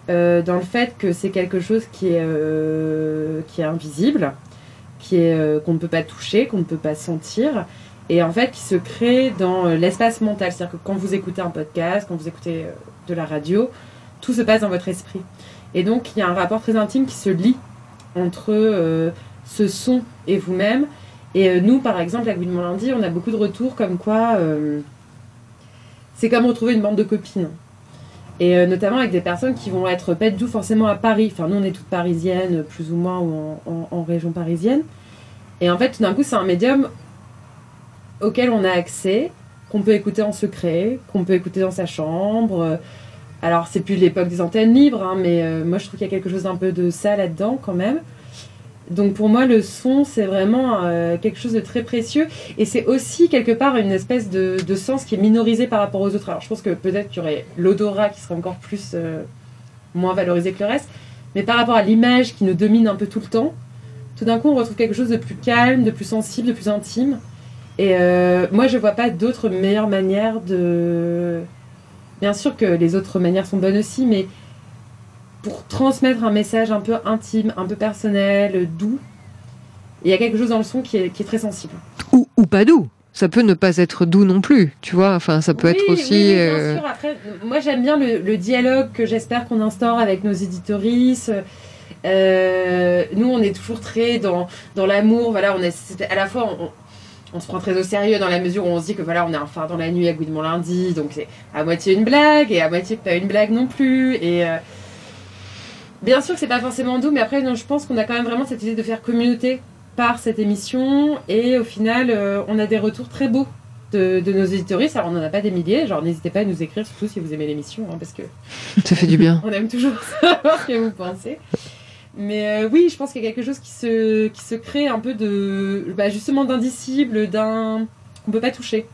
euh, dans le fait que c'est quelque chose qui est, qui est invisible, qui est qu'on ne peut pas toucher, qu'on ne peut pas sentir, et en fait qui se crée dans l'espace mental. C'est-à-dire que quand vous écoutez un podcast, quand vous écoutez de la radio, tout se passe dans votre esprit. Et donc il y a un rapport très intime qui se lie entre ce son et vous-même. Et euh, nous, par exemple, à Gouinement Lundi, on a beaucoup de retours comme quoi euh, c'est comme retrouver une bande de copines. Et euh, notamment avec des personnes qui vont être pas du forcément à Paris. Enfin, nous, on est toutes parisiennes, plus ou moins, ou en, région parisienne. Et en fait, tout d'un coup, c'est un médium auquel on a accès, qu'on peut écouter en secret, qu'on peut écouter dans sa chambre. Alors, c'est plus l'époque des antennes libres, hein, mais moi, je trouve qu'il y a quelque chose d'un peu de ça là-dedans, quand même. Donc pour moi, le son, c'est vraiment euh, quelque chose de très précieux. Et c'est aussi quelque part une espèce de, sens qui est minorisé par rapport aux autres. Alors je pense que peut-être qu'il y aurait l'odorat qui serait encore plus euh, moins valorisé que le reste. Mais par rapport à l'image qui nous domine un peu tout le temps, tout d'un coup, on retrouve quelque chose de plus calme, de plus sensible, de plus intime. Et euh, moi, je vois pas d'autre meilleure manière de... Bien sûr que les autres manières sont bonnes aussi, mais pour transmettre un message un peu intime, un peu personnel, doux, il y a quelque chose dans le son qui est, qui est très sensible. ou, ou pas doux Ça peut ne pas être doux non plus, tu vois. Enfin, ça peut Oui, être aussi. oui, bien euh, sûr. Après, moi, j'aime bien le, le dialogue que j'espère qu'on instaure avec nos éditorices. Euh, nous, on est toujours très dans, dans l'amour. Voilà, on est c'est- à la fois on, on se prend très au sérieux dans la mesure où on se dit que voilà, on est un phare dans la nuit à Gouinement lundi, donc c'est à moitié une blague et à moitié pas une blague non plus. Et euh, bien sûr que c'est pas forcément doux, mais après, non, je pense qu'on a quand même vraiment cette idée de faire communauté par cette émission et au final, euh, on a des retours très beaux de, de nos éditoristes. Alors, on n'en a pas des milliers, genre n'hésitez pas à nous écrire, surtout si vous aimez l'émission, hein, parce que Ça fait du bien. [laughs] on aime toujours [laughs] savoir ce que vous pensez. Mais euh, oui, je pense qu'il y a quelque chose qui se, qui se crée un peu de, bah, justement d'indicible, d'un qu'on peut pas toucher.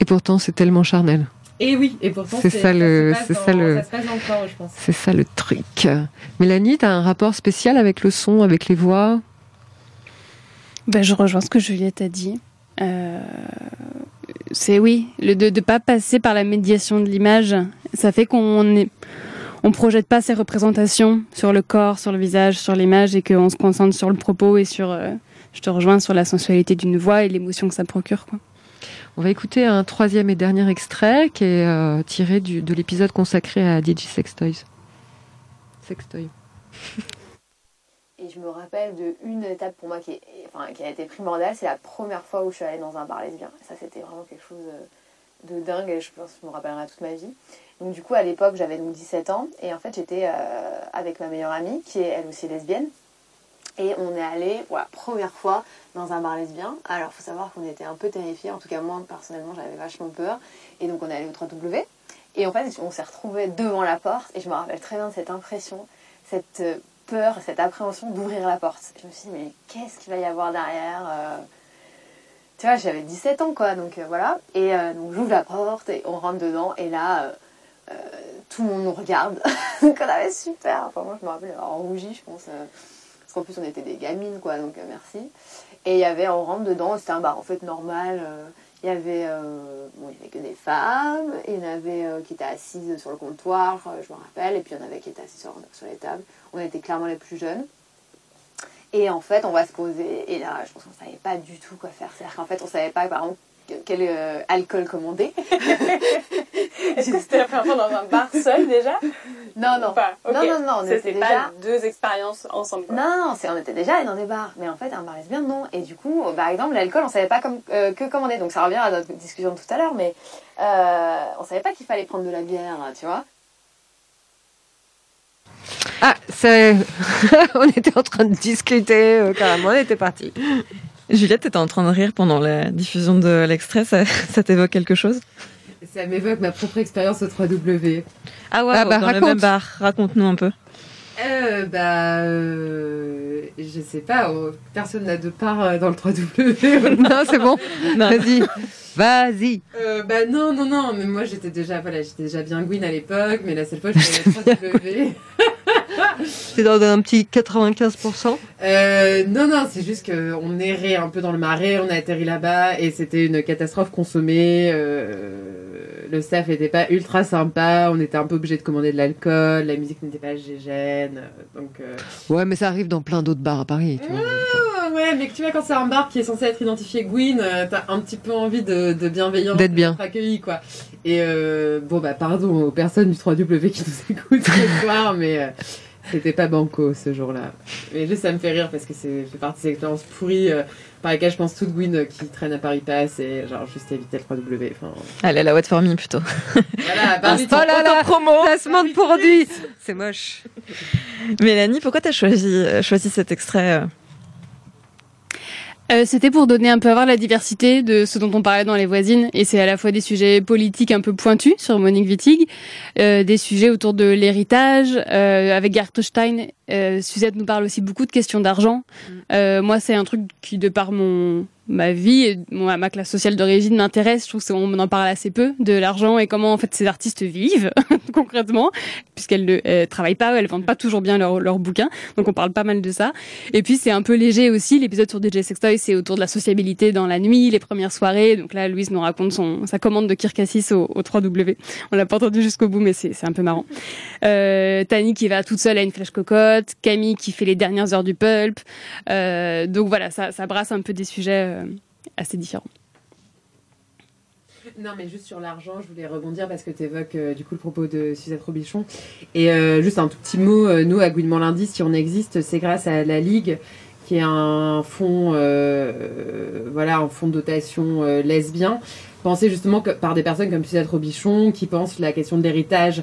Et pourtant, c'est tellement charnel. Et oui, et pourtant C'est ça le- se passe c'est dans- ça le- ça se passe dans le corps, je pense. C'est ça le truc. Mélanie, t'as un rapport spécial avec le son, avec les voix? Ben, je rejoins ce que Juliette a dit. Euh, c'est oui, le de ne pas passer par la médiation de l'image, ça fait qu'on est, on projette pas ces représentations sur le corps, sur le visage, sur l'image et qu'on se concentre sur le propos et sur, euh, je te rejoins sur la sensualité d'une voix et l'émotion que ça procure. Quoi. On va écouter un troisième et dernier extrait qui est euh, tiré de l'épisode consacré à DJ Sextoys. Sextoy. [laughs] Et je me rappelle de une étape pour moi qui, est, enfin, a été primordiale, c'est la première fois où je suis allée dans un bar lesbien. Ça, c'était vraiment quelque chose de dingue et je pense que je me rappellerai toute ma vie. Donc du coup, à l'époque, j'avais donc 17 ans et en fait, j'étais euh, avec ma meilleure amie qui est elle aussi lesbienne. Et on est allé pour la première fois dans un bar lesbien. Alors, faut savoir qu'on était un peu terrifiés. En tout cas, moi, personnellement, j'avais vachement peur. Et donc, on est allé au 3W. Et en fait, on s'est retrouvés devant la porte. Et je me rappelle très bien de cette impression, cette euh, peur, cette appréhension d'ouvrir la porte. Je me suis dit, mais qu'est-ce qu'il va y avoir derrière euh? Tu vois, j'avais 17 ans, quoi. Donc, euh, voilà. Et donc, j'ouvre la porte et on rentre dedans. Et là, tout le monde nous regarde. [laughs] donc, on avait super. Enfin, moi, je me rappelle avoir rougi, je pense. Parce qu'en plus, on était des gamines, quoi. Donc, euh, merci. Et il y avait, on rentre dedans, c'était un bar en fait normal. euh, il y avait, euh, bon, il que des femmes, il y en avait qui étaient assises sur le comptoir, je me rappelle, et puis il y en avait qui étaient assises sur, les tables. On était clairement les plus jeunes. Et en fait, on va se poser, et là, je pense qu'on ne savait pas du tout quoi faire. C'est-à-dire qu'en fait, on ne savait pas, par exemple, que- quel alcool commander. [laughs] Est-ce c'était la première fois dans un bar seul déjà? Non, non. Pas. Non, non, non, on était déjà... pas deux expériences ensemble. quoi. Non, non, c'est, on était déjà allés dans des bars. Mais en fait, un bar lesbien, non. Et du coup, par exemple, l'alcool, on savait pas comme, euh, que commander. Donc ça revient à notre discussion de tout à l'heure, mais euh, on savait pas qu'il fallait prendre de la bière, tu vois. Ah, c'est... [laughs] on était en train de discuter, euh, carrément, on était parti. Juliette, t'étais en train de rire pendant la diffusion de l'extrait, ça, ça t'évoque quelque chose? Ça m'évoque ma propre expérience au 3W. Ah ouais, Ah bah, dans le raconte. même bar, raconte-nous un peu. Euh, bah, euh, je sais pas, oh, personne n'a de part euh, dans le 3W. [laughs] non, c'est bon. [laughs] Vas-y. Vas-y. Euh, bah non, non, non, mais moi j'étais déjà, voilà, j'étais déjà bien Gwyn à l'époque, mais la seule fois que je suis allée au 3W. [laughs] C'est dans un petit 95%. Euh, non, non, c'est juste qu'on errait un peu dans le marais, on a atterri là-bas et c'était une catastrophe consommée. euh, le staff était pas ultra sympa, on était un peu obligé de commander de l'alcool, la musique n'était pas gégène, donc. euh, Ouais, mais ça arrive dans plein d'autres bars à Paris. tu vois. Ah ouais, mais que tu vois, quand c'est un bar qui est censé être identifié Gwyn, euh, t'as un petit peu envie de, de bienveillance. D'être bien. accueilli, quoi. Et euh, bon, bah, pardon aux personnes du 3W qui nous [laughs] écoutent ce soir, mais euh, c'était pas banco ce jour-là. Mais juste, ça me fait rire parce que c'est fait partie des expériences pourries euh, par lesquelles je pense toute Gwyn euh, qui traîne à Paris Pass et genre juste éviter le 3W. Enfin, Allez, la What for Me plutôt. voilà, Oh là là, promo placement de produit. C'est moche. Mélanie, pourquoi t'as choisi, euh, choisi cet extrait euh C'était pour donner un peu à voir la diversité de ce dont on parlait dans les voisines, et c'est à la fois des sujets politiques un peu pointus sur Monique Wittig, euh, des sujets autour de l'héritage. Euh, avec Gert Stein, euh, Suzette nous parle aussi beaucoup de questions d'argent. Euh, moi, c'est un truc qui, de par mon ma vie et ma classe sociale d'origine m'intéresse. Je trouve qu'on en parle assez peu de l'argent et comment en fait ces artistes vivent [laughs] concrètement, puisqu'elles ne travaillent pas, elles vendent pas toujours bien leurs bouquins. Donc on parle pas mal de ça. Et puis c'est un peu léger aussi. L'épisode sur DJ Sextoy, c'est autour de la sociabilité dans la nuit, les premières soirées. Donc là, Louise nous raconte son sa commande de Kirkassis au, au 3W. On l'a pas entendu jusqu'au bout, mais c'est un peu marrant. Euh, Tani qui va toute seule à une flèche cocotte, Camille qui fait les dernières heures du pulp. Euh, donc voilà, ça ça brasse un peu des sujets assez différents. Non, mais juste sur l'argent, je voulais rebondir parce que tu évoques du coup le propos de Suzette Robichon. Et euh, juste un tout petit mot, euh, nous à Gouinement Lundi, si on existe, c'est grâce à la Ligue, qui est un fonds, euh, voilà, un fonds de dotation euh, lesbien, pensé justement que, par des personnes comme Suzette Robichon, qui pensent la question de l'héritage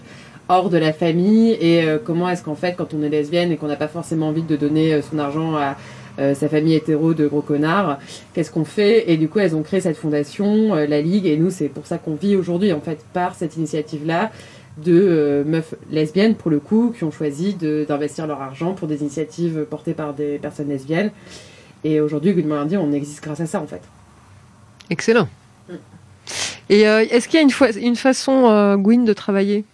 hors de la famille et euh, comment est-ce qu'en fait quand on est lesbienne et qu'on n'a pas forcément envie de donner euh, son argent à, euh, sa famille hétéro de gros connards. Qu'est-ce qu'on fait? Et du coup, elles ont créé cette fondation, euh, la Ligue, et nous, c'est pour ça qu'on vit aujourd'hui, en fait, par cette initiative-là de euh, meufs lesbiennes, pour le coup, qui ont choisi d'investir leur argent pour des initiatives portées par des personnes lesbiennes. Et aujourd'hui, Good Morning on existe grâce à ça, en fait. Excellent. Et euh, est-ce qu'il y a une, une façon, Gwyn, de travailler?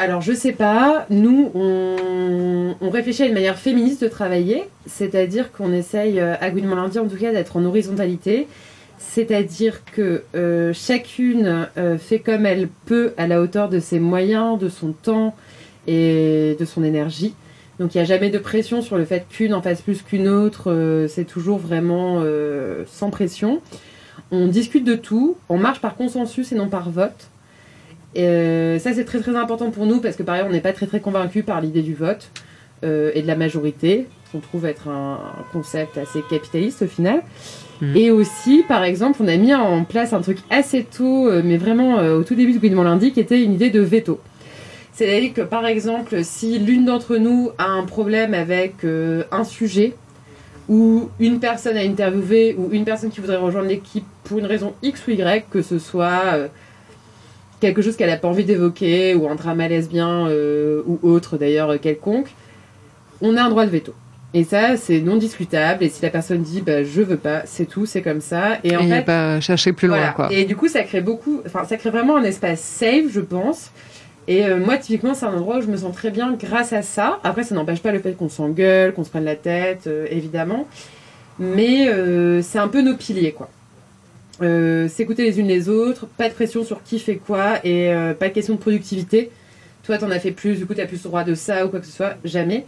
Alors, je sais pas. Nous, on, réfléchit à une manière féministe de travailler, c'est-à-dire qu'on essaye, euh, à Gouinement Lundi en tout cas, d'être en horizontalité. C'est-à-dire que euh, chacune euh, fait comme elle peut à la hauteur de ses moyens, de son temps et de son énergie. Donc il n'y a jamais de pression sur le fait qu'une en fasse plus qu'une autre. c'est toujours vraiment sans pression. On discute de tout. On marche par consensus et non par vote. Euh, ça, c'est très très important pour nous parce que, par exemple, on n'est pas très très convaincu par l'idée du vote euh, et de la majorité, qu'on trouve être un, un concept assez capitaliste au final. Mhm. Et aussi, par exemple, on a mis en place un truc assez tôt, euh, mais vraiment euh, au tout début de Gouinement Lundi, qui était une idée de veto. C'est-à-dire que, par exemple, si l'une d'entre nous a un problème avec un sujet, ou une personne à interviewer, ou une personne qui voudrait rejoindre l'équipe pour une raison X ou Y, que ce soit quelque chose qu'elle n'a pas envie d'évoquer, ou un drama lesbien, euh, ou autre d'ailleurs euh, quelconque, on a un droit de veto. Et ça, c'est non discutable. Et si la personne dit, bah, je veux pas, c'est tout, c'est comme ça. Et en Et fait, pas chercher plus loin, quoi. Et du coup, ça crée beaucoup, enfin, ça crée vraiment un espace safe, je pense. Et euh, moi, typiquement, c'est un endroit où je me sens très bien grâce à ça. Après, ça n'empêche pas le fait qu'on s'engueule, qu'on se prenne la tête, euh, évidemment. Mais euh, c'est un peu nos piliers, quoi. Euh, S'écouter les unes les autres, pas de pression sur qui fait quoi, et euh, pas de question de productivité. Toi, t'en as fait plus, du coup, t'as plus le droit de ça ou quoi que ce soit. Jamais.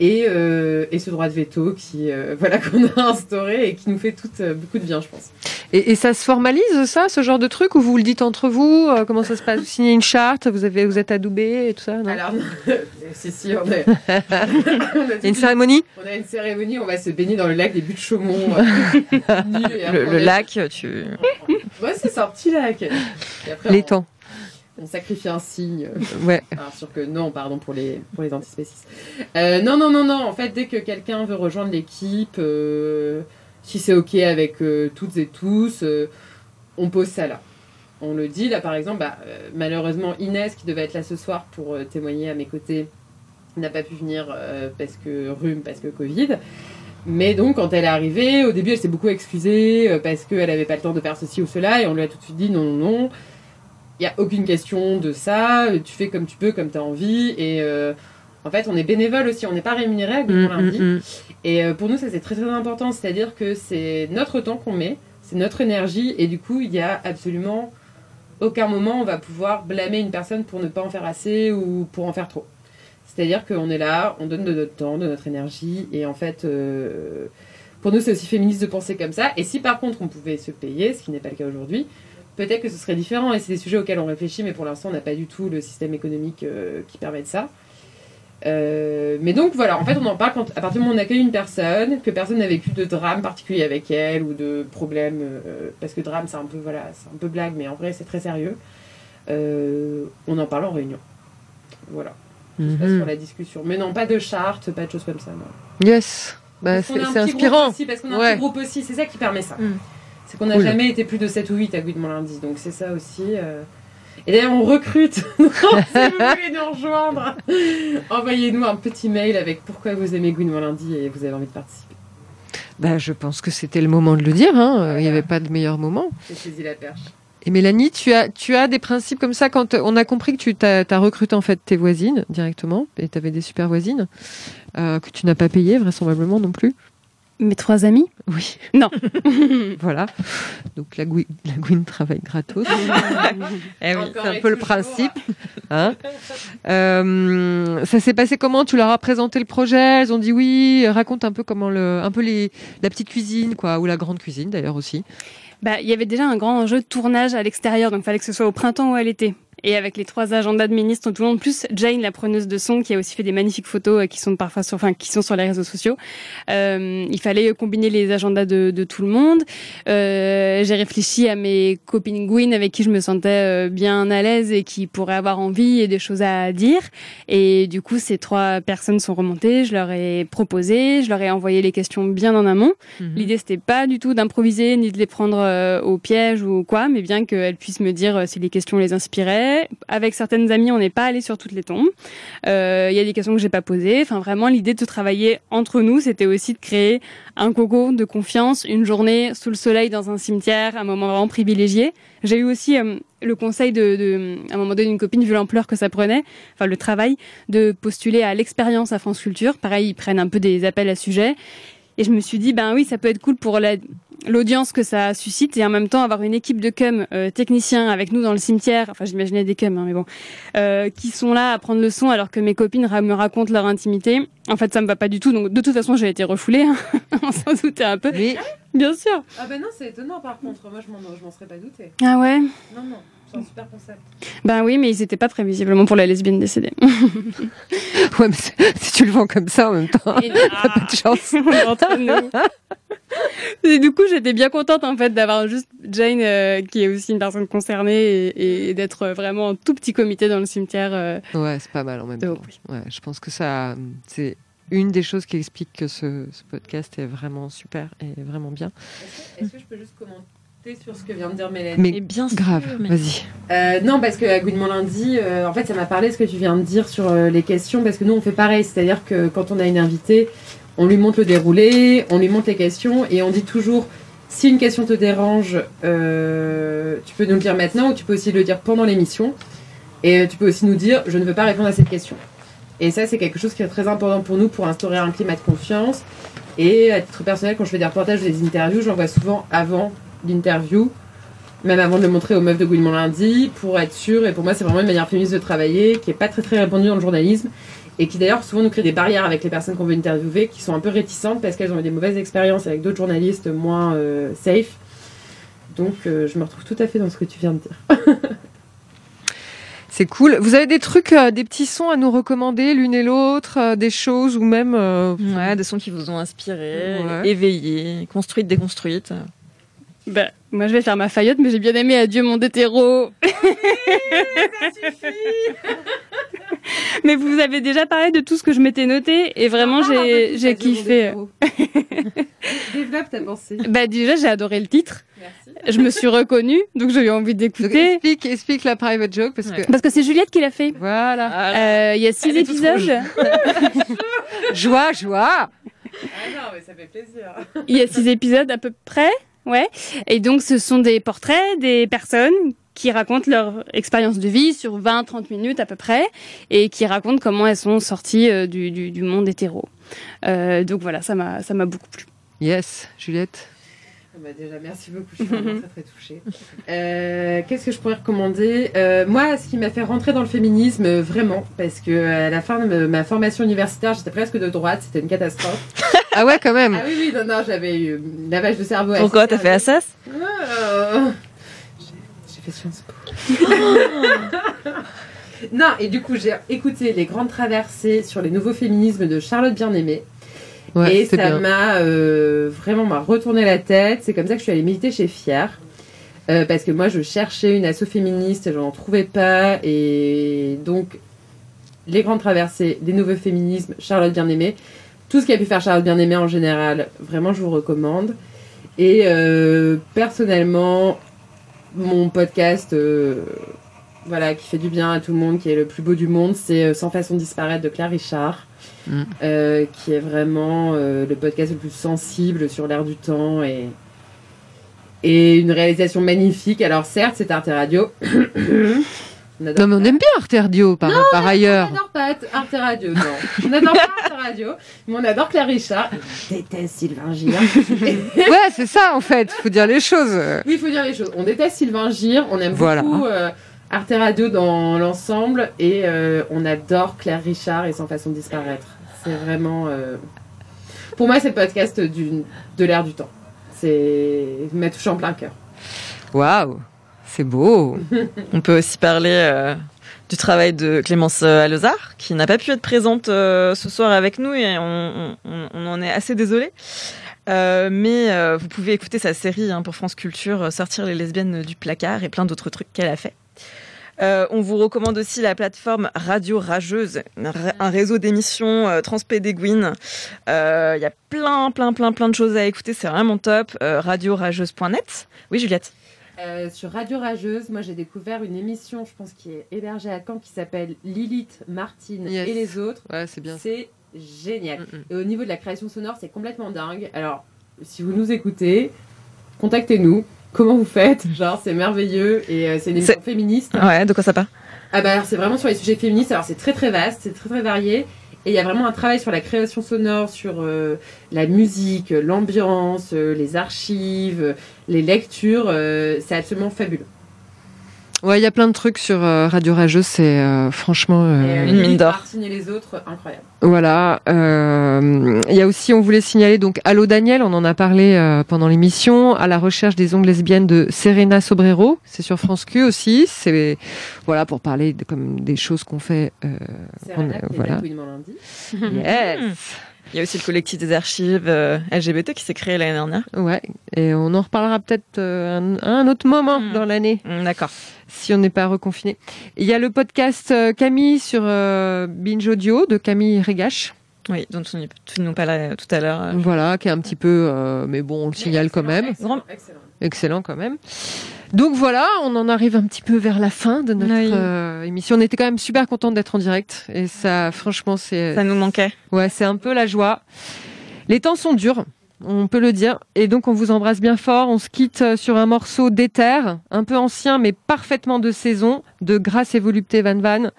Et, euh, et ce droit de veto qui, euh, [laughs] voilà, qu'on a instauré et qui nous fait toutes euh, beaucoup de bien, je pense. Et, et ça se formalise, ça, ce genre de truc, ou vous le dites entre vous euh, Comment ça se passe? Vous signez une charte Vous, avez, vous êtes adoubé et tout ça non? Alors, non. [laughs] si, si, on [laughs] a, Il y a une cérémonie? On a une cérémonie, on va se baigner dans le lac des buttes de Chaumont. euh, Le, on le a- lac, tu. Ouais, c'est sorti lac. Les on- temps. On sacrifie un signe. Ouais. [laughs] Alors, sûr que non, pardon pour les, pour les antispécistes. Euh, non, non, non, non. En fait, dès que quelqu'un veut rejoindre l'équipe, euh, si c'est OK avec euh, toutes et tous, euh, on pose ça là. On le dit. Là, par exemple, bah, euh, malheureusement, Inès, qui devait être là ce soir pour euh, témoigner à mes côtés, n'a pas pu venir euh, parce que rhume, parce que Covid. Mais donc, quand elle est arrivée, au début, elle s'est beaucoup excusée euh, parce qu'elle n'avait pas le temps de faire ceci ou cela, et on lui a tout de suite dit non, non, non. Il n'y a aucune question de ça, tu fais comme tu peux, comme tu as envie, et euh, en fait, on est bénévole aussi, on n'est pas rémunéré à Good Mm, Lundi. mm, mm. Et euh, pour nous, ça c'est très très important, c'est-à-dire que c'est notre temps qu'on met, c'est notre énergie, et du coup, il y a absolument aucun moment où on va pouvoir blâmer une personne pour ne pas en faire assez ou pour en faire trop. C'est-à-dire qu'on est là, on donne de notre temps, de notre énergie, et en fait, euh, pour nous, c'est aussi féministe de penser comme ça. Et si par contre on pouvait se payer, ce qui n'est pas le cas aujourd'hui, peut-être que ce serait différent. Et c'est des sujets auxquels on réfléchit, mais pour l'instant, on n'a pas du tout le système économique euh, qui permet de ça. Euh, mais donc voilà, en fait, on en parle quand, à partir du moment où on accueille une personne, que personne n'a vécu de drame particulier avec elle ou de problème, euh, parce que drame, c'est un peu voilà, c'est un peu blague, mais en vrai, c'est très sérieux. Euh, on en parle en réunion. Voilà. Passe Mhm. sur la discussion. Mais non, pas de charte, pas de choses comme ça. Non. Yes. Bah, Parce qu'on c'est a un c'est petit inspirant. groupe Aussi, parce qu'on a un petit groupe aussi, c'est ça qui permet ça. Mm. C'est qu'on n'a Cool. jamais été plus de 7 ou 8 à Gouinement lundi, donc c'est ça aussi. euh. Et d'ailleurs, on recrute. [laughs] Donc, si vous voulez nous rejoindre, envoyez-nous un petit mail avec pourquoi vous aimez Gouinement lundi et vous avez envie de participer. Bah, je pense que c'était le moment de le dire. hein. Il n'y avait pas de meilleur moment. J'ai saisi la perche. Et Mélanie, tu as, tu as des principes comme ça quand on a compris que tu t'as, t'as recruté en fait tes voisines directement et tu avais des super voisines euh, que tu n'as pas payé vraisemblablement non plus. Mes trois amis Oui. Non. [laughs] Voilà. Donc la, Gouine, la Gouine travaille gratos. [laughs] Eh oui. C'est un peu le principe. Hein Euh, ça s'est passé comment? Tu leur as présenté le projet? Elles ont dit oui. Raconte un peu comment le, un peu les, la petite cuisine quoi, ou la grande cuisine d'ailleurs aussi. Bah, il y avait déjà un grand enjeu de tournage à l'extérieur, donc il fallait que ce soit au printemps ou à l'été. Et avec les trois agendas de ministres tout le monde, plus Jane, la preneuse de son, qui a aussi fait des magnifiques photos euh, qui sont parfois sur, enfin, qui sont sur les réseaux sociaux. Euh, il fallait combiner les agendas de, de tout le monde. Euh, j'ai réfléchi à mes copines Gwyn avec qui je me sentais euh, bien à l'aise et qui pourraient avoir envie et des choses à dire. Et du coup, ces trois personnes sont remontées. Je leur ai proposé, je leur ai envoyé les questions bien en amont. Mhm. L'idée, c'était pas du tout d'improviser ni de les prendre euh, au piège ou quoi, mais bien qu'elles puissent me dire euh, si les questions les inspiraient. Avec certaines amies, on n'est pas allé sur toutes les tombes. Euh, Il y a des questions que j'ai pas posées. Enfin, vraiment, l'idée de travailler entre nous, c'était aussi de créer un coco de confiance, une journée sous le soleil dans un cimetière, un moment vraiment privilégié. J'ai eu aussi euh, le conseil de, à un moment donné, d'une copine, vu l'ampleur que ça prenait, enfin le travail, de postuler à l'expérience à France Culture. Pareil, ils prennent un peu des appels à sujet. Et je me suis dit, ben oui, ça peut être cool pour la- l'audience que ça suscite et en même temps avoir une équipe de cum euh, techniciens avec nous dans le cimetière. Enfin, j'imaginais des cum, hein, mais bon, euh, qui sont là à prendre le son alors que mes copines ra- me racontent leur intimité. En fait, ça me va pas du tout. Donc, de toute façon, j'ai été refoulée. hein. [laughs] On s'en doutait un peu. Mais Bien sûr. Ah bah non, c'est étonnant par contre. Moi, je m'en, je m'en serais pas douté. Ah ouais? Non, non, c'est un super concept. Ben oui, mais ils étaient pas prévisiblement pour la lesbienne décédée. [laughs] ouais, mais si tu le vends comme ça en même temps, Et- [laughs] t'as pas de chance. On [laughs] est entre nous. Et du coup, j'étais bien contente en fait d'avoir juste Jane, euh, qui est aussi une personne concernée, et, et d'être vraiment un tout petit comité dans le cimetière. euh. Ouais, c'est pas mal en même temps. Ouais, je pense que ça, c'est une des choses qui explique que ce, ce podcast est vraiment super et vraiment bien. Est-ce que, est-ce que je peux juste commenter sur ce que vient de dire Mélanie Mais Et bien sûr, grave, mais- vas-y. Euh, non, parce que à Gouinement lundi, euh, en fait, ça m'a parlé ce que tu viens de dire sur euh, les questions, parce que nous, on fait pareil, c'est-à-dire que quand on a une invitée, on lui montre le déroulé, on lui montre les questions, et on dit toujours, si une question te dérange, euh, tu peux nous le dire maintenant, ou tu peux aussi le dire pendant l'émission, et euh, tu peux aussi nous dire, je ne veux pas répondre à cette question. Et ça, c'est quelque chose qui est très important pour nous, pour instaurer un climat de confiance. Et à titre personnel, quand je fais des reportages ou des interviews, j'envoie souvent avant l'interview, même avant de le montrer aux meufs de Gouinement lundi, pour être sûr. Et pour moi, c'est vraiment une manière féministe de travailler, qui est pas très très répandue dans le journalisme, et qui d'ailleurs souvent nous crée des barrières avec les personnes qu'on veut interviewer, qui sont un peu réticentes parce qu'elles ont eu des mauvaises expériences avec d'autres journalistes moins euh, safe. Donc, euh, je me retrouve tout à fait dans ce que tu viens de dire. [laughs] C'est cool. Vous avez des trucs, euh, des petits sons à nous recommander l'une et l'autre, euh, des choses ou même. euh, Ouais, des sons qui vous ont inspiré, Ouais. éveillé, construites, déconstruites. Ben, moi, je vais faire ma faillotte, mais j'ai bien aimé Adieu mon hétéro. [laughs] mais vous avez déjà parlé de tout ce que je m'étais noté, et vraiment, j'ai j'ai kiffé. [laughs] Développe ta pensée. Bah déjà, j'ai adoré le titre. Merci. Je me suis reconnue, donc j'ai eu envie donc, d'écouter. explique, explique la private joke parce que. Parce que c'est Juliette qui l'a fait. Voilà. Euh, Il y a six Elle épisodes. [laughs] Joie, joie. Ah non, mais ça fait plaisir. Il y a six épisodes à peu près, ouais. Et donc, ce sont des portraits des personnes qui racontent leur expérience de vie sur 20-30 minutes à peu près, et qui racontent comment elles sont sorties euh, du, du, du monde hétéro. Euh, donc voilà, ça m'a ça m'a beaucoup plu. Yes, Juliette? Ah bah déjà, merci beaucoup, je suis vraiment très très touchée. Euh, Qu'est-ce que je pourrais recommander? Euh, Moi, ce qui m'a fait rentrer dans le féminisme, vraiment, parce que à la fin de ma formation universitaire, j'étais presque de droite, c'était une catastrophe. Ah ouais, quand même. ah oui, oui, non, non, j'avais eu une lavage de cerveau. Pourquoi T'as fait. Assas Euh, J'ai fait Sciences Po. [laughs] non, et du coup, j'ai écouté les grandes traversées sur les nouveaux féminismes de Charlotte Bien-Aimée. Ouais, et ça m'a euh, vraiment m'a retourné la tête. C'est comme ça que je suis allée méditer chez Fier. Euh, parce que moi, je cherchais une asso féministe, je n'en trouvais pas. Et donc, les grandes traversées, les nouveaux féminismes, Charlotte Bien-Aimée, tout ce qui a pu faire Charlotte Bien-Aimée en général, vraiment, je vous recommande. Et euh, personnellement, mon podcast, euh, voilà, qui fait du bien à tout le monde, qui est le plus beau du monde, c'est euh, Sans façon de disparaître de Claire Richard, Mm. euh, qui est vraiment le podcast le plus sensible sur l'air du temps et et une réalisation magnifique. Alors certes, c'est Arte Radio. [clears throat] on Non, mais on aime bien Arte Radio par, par ailleurs. on adore pas Arte Radio, non. On adore pas Arte Radio, mais on adore Claire Richard. On déteste Sylvain Gir. [laughs] Ouais, c'est ça en fait. Faut dire les choses. Oui, il faut dire les choses. On déteste Sylvain Gir, on aime Voilà. beaucoup euh, Arte Radio dans l'ensemble et euh, on adore Claire Richard et Sans façon de disparaître. C'est vraiment. euh, Pour moi, c'est le podcast de l'air du temps. C'est. Il m'a touché en plein cœur. Waouh. C'est beau. On peut aussi parler euh, du travail de Clémence euh, Alozard, qui n'a pas pu être présente euh, ce soir avec nous et on, en est assez désolé. Mais vous pouvez écouter sa série hein, pour France Culture, Sortir les lesbiennes du placard et plein d'autres trucs qu'elle a fait. On vous recommande aussi la plateforme Radio Rageuse, un, ré- un réseau d'émissions euh, transpédéguines. Il y a plein, plein, plein, plein de choses à écouter, c'est vraiment top. Radiorageuse.net. Oui, Juliette. Euh, sur Radio Rageuse, moi j'ai découvert une émission, je pense, qui est hébergée à Caen, qui s'appelle Lilith, Martine Yes. et les autres. Ouais, c'est bien. C'est génial. Mm, mm. Et au niveau de la création sonore, c'est complètement dingue. Alors, si vous nous écoutez, contactez-nous. Comment vous faites? Genre, c'est merveilleux et euh, c'est une émission féministe. Ouais, de quoi ça parle? Ah bah alors c'est vraiment sur les sujets féministes. Alors c'est très très vaste, c'est très très varié. Et il y a vraiment un travail sur la création sonore, sur euh, la musique, euh, l'ambiance, euh, les archives, les lectures. c'est absolument fabuleux. Ouais, il y a plein de trucs sur euh, Radio Rageuse, c'est euh, franchement euh, euh, Lilith, Martine et les autres, incroyable. Voilà. euh, Il y a aussi, on voulait signaler donc Allô Daniel, on en a parlé euh, pendant l'émission, à la recherche des ongles lesbiennes de Serena Sobrero. C'est sur France Q aussi. C'est voilà pour parler de, comme des choses qu'on fait. euh, Serena, on- voilà. Lundi. [laughs] Yes. Il y a aussi le collectif des archives euh, LGBT qui s'est créé l'année dernière. Ouais. Et on en reparlera peut-être euh, un, à un autre moment dans l'année. D'accord. Si on n'est pas reconfiné. Il y a le podcast euh, Camille sur euh, Binge Audio de Camille Régache. Oui, dont tu, nous parlais tout à l'heure. euh. Voilà, qui est un petit peu, euh, mais bon, on le signale quand même. Excellent, excellent. Excellent quand même. Donc voilà, on en arrive un petit peu vers la fin de notre Oui. euh, émission. On était quand même super contente d'être en direct et ça, franchement, c'est Ça nous manquait. ouais, c'est un peu la joie. Les temps sont durs, on peut le dire, et donc on vous embrasse bien fort. On se quitte euh, sur un morceau d'éther, un peu ancien mais parfaitement de saison, de Grâce et Volupté Van Van.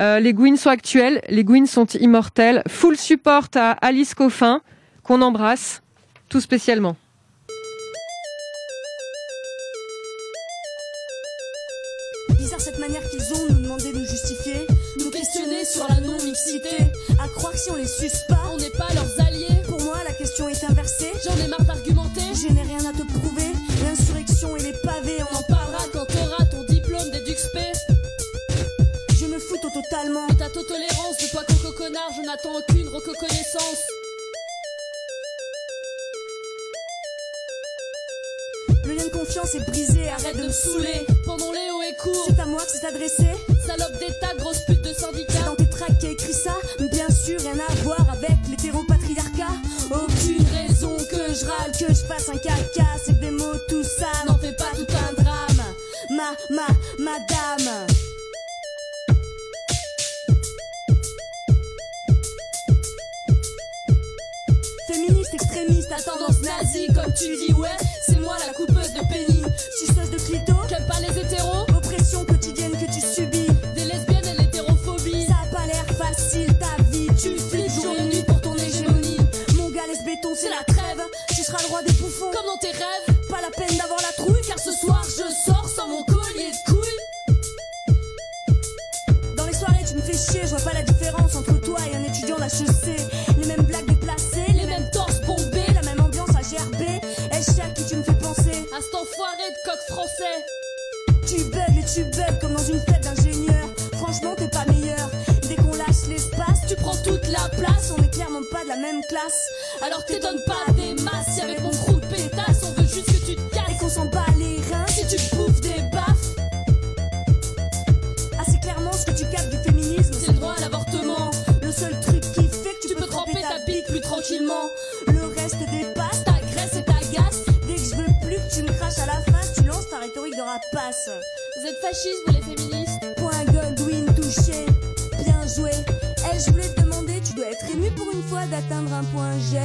Euh, les Gwyn sont actuels, les Gwyn sont immortels. Full support à Alice Coffin, qu'on embrasse tout spécialement. N'attends aucune reconnaissance. Le lien de confiance est brisé, arrête de me saouler. Pendant les hauts et courts, c'est à moi que c'est adressé. Salope d'état, grosse pute de syndicat. C'est dans tes tracts qui a écrit ça, mais bien sûr, rien à voir avec l'hétéropatriarcat. Aucune raison que je râle, que je fasse un caca. C'est des mots, tout ça, n'en fais pas tout un drame. Ma, ma, madame. La même classe. Alors t'étonnes pas des masses. Si avec mon crew de pétasse, on veut juste que tu te casses. Et qu'on s'en bat les reins si tu bouffes des baffes. Assez clairement, ce que tu captes du féminisme, c'est le droit à l'avortement. Le seul truc qui fait que tu, peux tremper ta bite plus tranquillement. Le reste dépasse, ta graisse et ta gasse. Dès que je veux plus que tu me craches à la face, tu lances ta rhétorique de rapace. Vous êtes fascistes, vous les féministes une fois d'atteindre un point G.